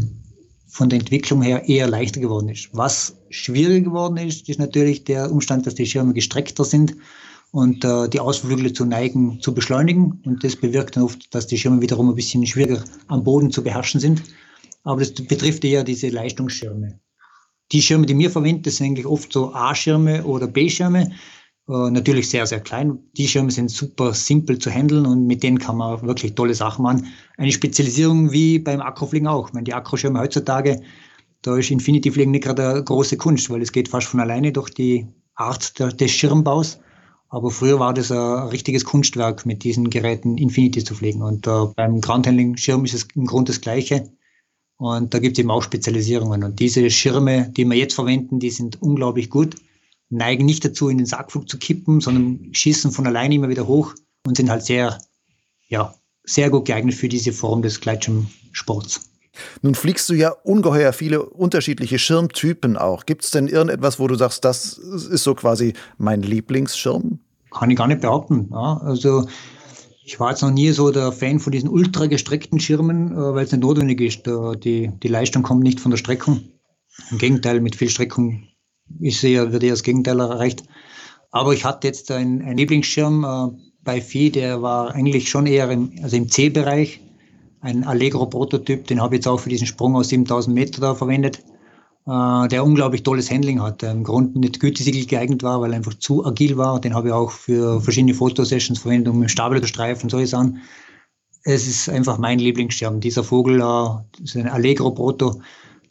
von der Entwicklung her eher leichter geworden ist. Was schwieriger geworden ist, ist natürlich der Umstand, dass die Schirme gestreckter sind und äh, die Ausflügel zu neigen, zu beschleunigen. Und das bewirkt dann oft, dass die Schirme wiederum ein bisschen schwieriger am Boden zu beherrschen sind. Aber das betrifft eher diese Leistungsschirme. Die Schirme, die wir verwenden, sind eigentlich oft so A-Schirme oder B-Schirme. Äh, natürlich sehr, sehr klein. Die Schirme sind super simpel zu handeln und mit denen kann man wirklich tolle Sachen machen. Eine Spezialisierung wie beim Akrofliegen auch. Ich meine, die Akroschirme heutzutage, da ist Infinity Fliegen nicht gerade eine große Kunst, weil es geht fast von alleine durch die Art der, des Schirmbaus. Aber früher war das ein richtiges Kunstwerk, mit diesen Geräten Infinity zu fliegen. Und äh, beim Groundhandling-Schirm ist es im Grunde das Gleiche. Und da gibt es eben auch Spezialisierungen. Und diese Schirme, die wir jetzt verwenden, die sind unglaublich gut neigen nicht dazu, in den Sargflug zu kippen, sondern schießen von alleine immer wieder hoch und sind halt sehr, ja, sehr gut geeignet für diese Form des Gleitschirmsports. Nun fliegst du ja ungeheuer viele unterschiedliche Schirmtypen auch. Gibt es denn irgendetwas, wo du sagst, das ist so quasi mein Lieblingsschirm? Kann ich gar nicht behaupten. Ja. Also ich war jetzt noch nie so der Fan von diesen ultra gestreckten Schirmen, äh, weil es nicht notwendig ist. Die, die Leistung kommt nicht von der Streckung. Im Gegenteil, mit viel Streckung eher, wird eher das Gegenteil erreicht. Aber ich hatte jetzt einen, einen Lieblingsschirm äh, bei Vieh, der war eigentlich schon eher im, also im C-Bereich. Ein Allegro-Prototyp, den habe ich jetzt auch für diesen Sprung aus 7000 Meter da verwendet, äh, der unglaublich tolles Handling hat. Im Grunde nicht Gütesiegel geeignet war, weil er einfach zu agil war. Den habe ich auch für verschiedene Fotosessions verwendet, um im Stapel zu streifen, solche Sachen. Es ist einfach mein Lieblingsschirm. Dieser Vogel, äh, ein Allegro-Proto,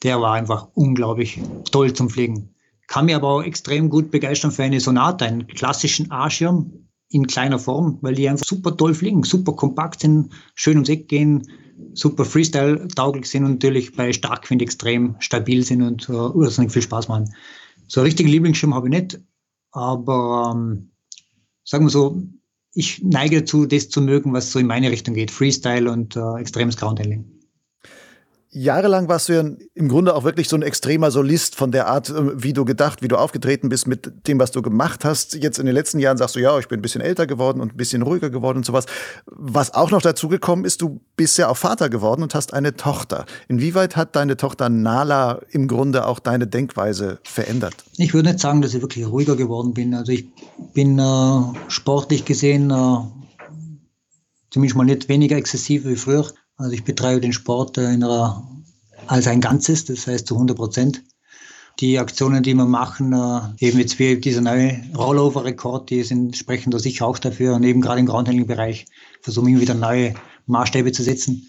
der war einfach unglaublich toll zum Fliegen. Kann mir aber auch extrem gut begeistern für eine Sonate, einen klassischen A-Schirm in kleiner Form, weil die einfach super toll fliegen, super kompakt sind, schön ums Eck gehen, super Freestyle-tauglich sind und natürlich bei Starkwind extrem stabil sind und äh, irrsinnig viel Spaß machen. So einen richtigen Lieblingsschirm habe ich nicht, aber ähm, sagen wir so, ich neige dazu, das zu mögen, was so in meine Richtung geht, Freestyle und äh, extremes Groundhandling. Jahrelang warst du ja im Grunde auch wirklich so ein extremer Solist von der Art, äh, wie du gedacht, wie du aufgetreten bist mit dem, was du gemacht hast. Jetzt in den letzten Jahren sagst du, ja, ich bin ein bisschen älter geworden und ein bisschen ruhiger geworden und sowas. Was auch noch dazugekommen ist, du bist ja auch Vater geworden und hast eine Tochter. Inwieweit hat deine Tochter Nala im Grunde auch deine Denkweise verändert? Ich würde nicht sagen, dass ich wirklich ruhiger geworden bin. Also ich bin äh, sportlich gesehen äh, zumindest mal nicht weniger exzessiv wie früher. Also ich betreibe den Sport äh, in einer, als ein Ganzes, das heißt zu 100 Prozent. Die Aktionen, die wir machen, äh, eben jetzt wie dieser neue Rollover-Rekord, die sind, sprechen da sicher auch dafür. Und eben gerade im Groundhandling-Bereich versuchen wir wieder neue Maßstäbe zu setzen.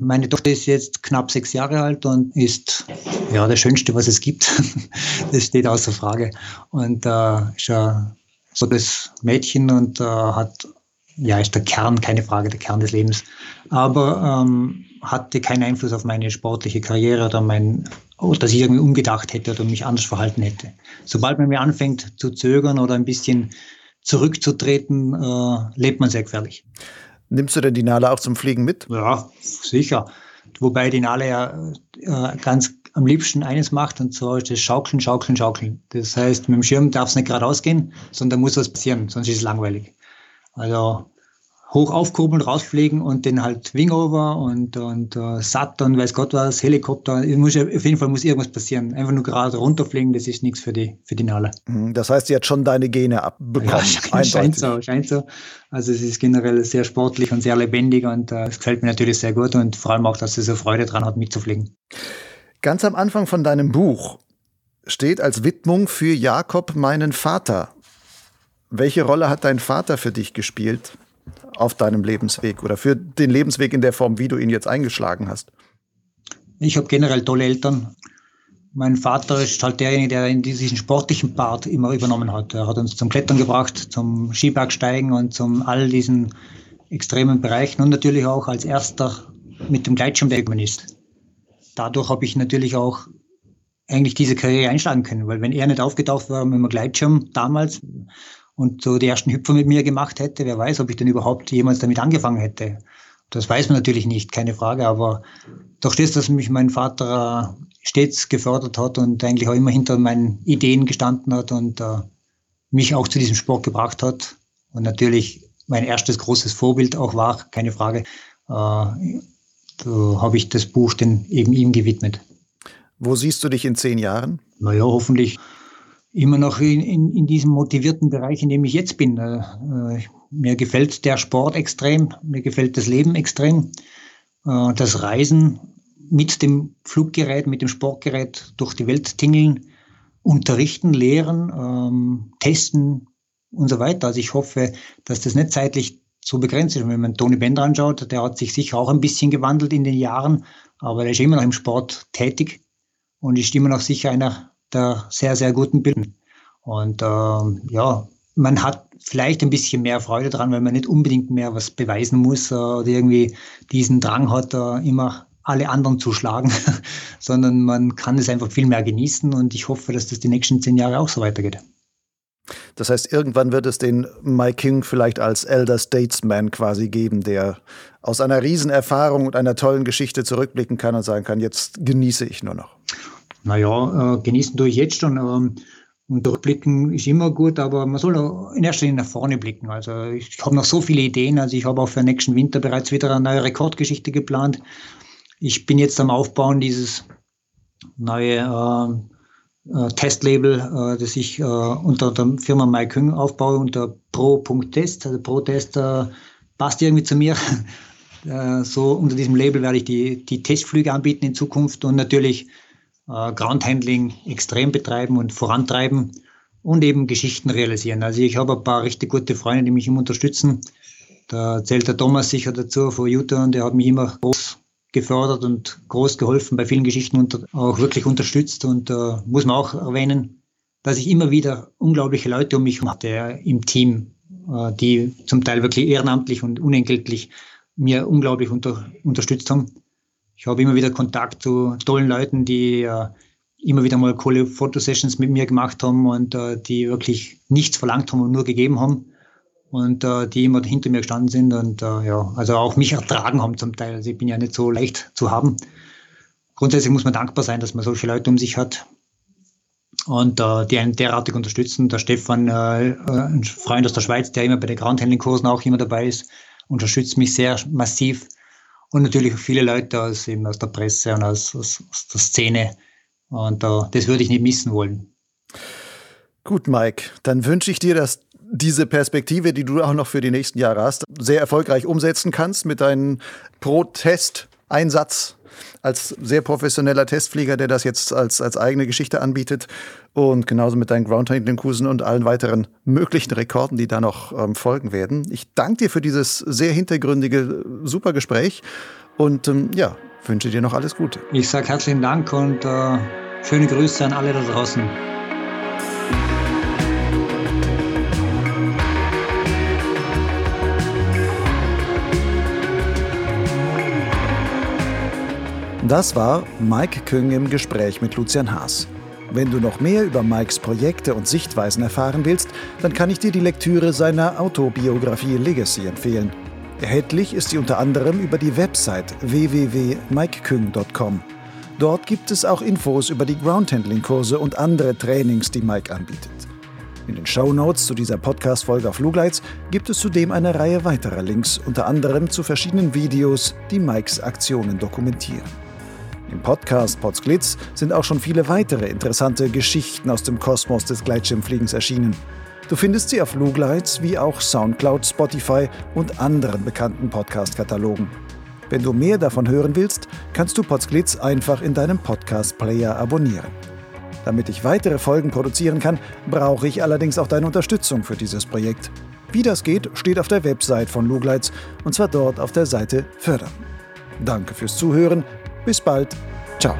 Meine Tochter ist jetzt knapp sechs Jahre alt und ist ja das Schönste, was es gibt. das steht außer Frage. Und äh, ist ja so das Mädchen und äh, hat ja, ist der Kern, keine Frage, der Kern des Lebens. Aber ähm, hatte keinen Einfluss auf meine sportliche Karriere oder mein, oder dass ich irgendwie umgedacht hätte oder mich anders verhalten hätte. Sobald man mir anfängt zu zögern oder ein bisschen zurückzutreten, äh, lebt man sehr gefährlich. Nimmst du denn die Nale auch zum Fliegen mit? Ja, sicher. Wobei die Nale ja äh, ganz am liebsten eines macht, und zwar ist das Schaukeln, Schaukeln, Schaukeln. Das heißt, mit dem Schirm darf es nicht geradeaus gehen, sondern muss was passieren, sonst ist es langweilig. Also hoch aufkurbeln, rausfliegen und dann halt Wingover und, und uh, Saturn, weiß Gott was, Helikopter. Muss, auf jeden Fall muss irgendwas passieren. Einfach nur gerade runterfliegen, das ist nichts für die, für die Nale. Mhm, das heißt, sie hat schon deine Gene abbekommen. Ja, scheint so, scheint so. Also es ist generell sehr sportlich und sehr lebendig und uh, es gefällt mir natürlich sehr gut und vor allem auch, dass sie so Freude dran hat, mitzufliegen. Ganz am Anfang von deinem Buch steht als Widmung für Jakob meinen Vater. Welche Rolle hat dein Vater für dich gespielt auf deinem Lebensweg oder für den Lebensweg in der Form, wie du ihn jetzt eingeschlagen hast? Ich habe generell tolle Eltern. Mein Vater ist halt derjenige, der diesen sportlichen Part immer übernommen hat. Er hat uns zum Klettern gebracht, zum Skibergsteigen und zum all diesen extremen Bereichen und natürlich auch als erster mit dem Gleitschirm der ist. Dadurch habe ich natürlich auch eigentlich diese Karriere einschlagen können, weil wenn er nicht aufgetaucht war mit dem Gleitschirm damals, und so die ersten Hüpfer mit mir gemacht hätte, wer weiß, ob ich denn überhaupt jemals damit angefangen hätte. Das weiß man natürlich nicht, keine Frage, aber durch das, dass mich mein Vater äh, stets gefördert hat und eigentlich auch immer hinter meinen Ideen gestanden hat und uh, mich auch zu diesem Sport gebracht hat und natürlich mein erstes großes Vorbild auch war, keine Frage, uh, so habe ich das Buch denn eben ihm gewidmet. Wo siehst du dich in zehn Jahren? Naja, hoffentlich immer noch in, in, in diesem motivierten Bereich, in dem ich jetzt bin. Äh, äh, mir gefällt der Sport extrem, mir gefällt das Leben extrem. Äh, das Reisen mit dem Fluggerät, mit dem Sportgerät durch die Welt tingeln, unterrichten, lehren, ähm, testen und so weiter. Also ich hoffe, dass das nicht zeitlich so begrenzt ist. Wenn man Toni Bender anschaut, der hat sich sicher auch ein bisschen gewandelt in den Jahren, aber er ist immer noch im Sport tätig und ist immer noch sicher einer der sehr, sehr guten Bilden. Und ähm, ja, man hat vielleicht ein bisschen mehr Freude dran, weil man nicht unbedingt mehr was beweisen muss äh, oder irgendwie diesen Drang hat, äh, immer alle anderen zu schlagen, sondern man kann es einfach viel mehr genießen und ich hoffe, dass das die nächsten zehn Jahre auch so weitergeht. Das heißt, irgendwann wird es den Mike King vielleicht als Elder Statesman quasi geben, der aus einer Riesenerfahrung und einer tollen Geschichte zurückblicken kann und sagen kann, jetzt genieße ich nur noch. Naja, äh, genießen tue ich jetzt schon. Ähm, und durchblicken ist immer gut, aber man soll in erster Linie nach vorne blicken. Also ich habe noch so viele Ideen. Also ich habe auch für nächsten Winter bereits wieder eine neue Rekordgeschichte geplant. Ich bin jetzt am Aufbauen dieses neue äh, äh, Testlabel, äh, das ich äh, unter der Firma MyKüng aufbaue, unter pro.test. Also Pro-Test äh, passt irgendwie zu mir. Äh, so unter diesem Label werde ich die, die Testflüge anbieten in Zukunft und natürlich äh, Groundhandling extrem betreiben und vorantreiben und eben Geschichten realisieren. Also ich habe ein paar richtig gute Freunde, die mich immer unterstützen. Da zählt der Thomas sicher dazu von Utah und der hat mich immer groß gefördert und groß geholfen bei vielen Geschichten und auch wirklich unterstützt. Und äh, muss man auch erwähnen, dass ich immer wieder unglaubliche Leute um mich hatte im Team, äh, die zum Teil wirklich ehrenamtlich und unentgeltlich mir unglaublich unter, unterstützt haben ich habe immer wieder Kontakt zu tollen Leuten, die äh, immer wieder mal coole Fotosessions mit mir gemacht haben und äh, die wirklich nichts verlangt haben und nur gegeben haben und äh, die immer hinter mir gestanden sind und äh, ja, also auch mich ertragen haben zum Teil. Also ich bin ja nicht so leicht zu haben. Grundsätzlich muss man dankbar sein, dass man solche Leute um sich hat und äh, die einen derartig unterstützen. Der Stefan, äh, ein Freund aus der Schweiz, der immer bei den Groundhandling-Kursen auch immer dabei ist, unterstützt mich sehr massiv und natürlich viele Leute aus, eben aus der Presse und aus, aus, aus der Szene. Und uh, das würde ich nicht missen wollen. Gut, Mike, dann wünsche ich dir, dass diese Perspektive, die du auch noch für die nächsten Jahre hast, sehr erfolgreich umsetzen kannst mit deinem Pro-Test-Einsatz als sehr professioneller Testflieger, der das jetzt als, als eigene Geschichte anbietet. Und genauso mit deinen Groundhandling-Kursen und allen weiteren möglichen Rekorden, die da noch ähm, folgen werden. Ich danke dir für dieses sehr hintergründige, super Gespräch und ähm, ja, wünsche dir noch alles Gute. Ich sage herzlichen Dank und äh, schöne Grüße an alle da draußen. Das war Mike Küng im Gespräch mit Lucian Haas. Wenn du noch mehr über Mikes Projekte und Sichtweisen erfahren willst, dann kann ich dir die Lektüre seiner Autobiografie Legacy empfehlen. Erhältlich ist sie unter anderem über die Website www.mikeküng.com. Dort gibt es auch Infos über die Groundhandling-Kurse und andere Trainings, die Mike anbietet. In den Show Notes zu dieser Podcast-Folge auf Lugleits gibt es zudem eine Reihe weiterer Links, unter anderem zu verschiedenen Videos, die Mikes Aktionen dokumentieren. Im Podcast Potsglitz sind auch schon viele weitere interessante Geschichten aus dem Kosmos des Gleitschirmfliegens erschienen. Du findest sie auf Lugleits wie auch Soundcloud, Spotify und anderen bekannten Podcast-Katalogen. Wenn du mehr davon hören willst, kannst du Potsglitz einfach in deinem Podcast-Player abonnieren. Damit ich weitere Folgen produzieren kann, brauche ich allerdings auch deine Unterstützung für dieses Projekt. Wie das geht, steht auf der Website von Lugleits und zwar dort auf der Seite Fördern. Danke fürs Zuhören bis bald. Ciao.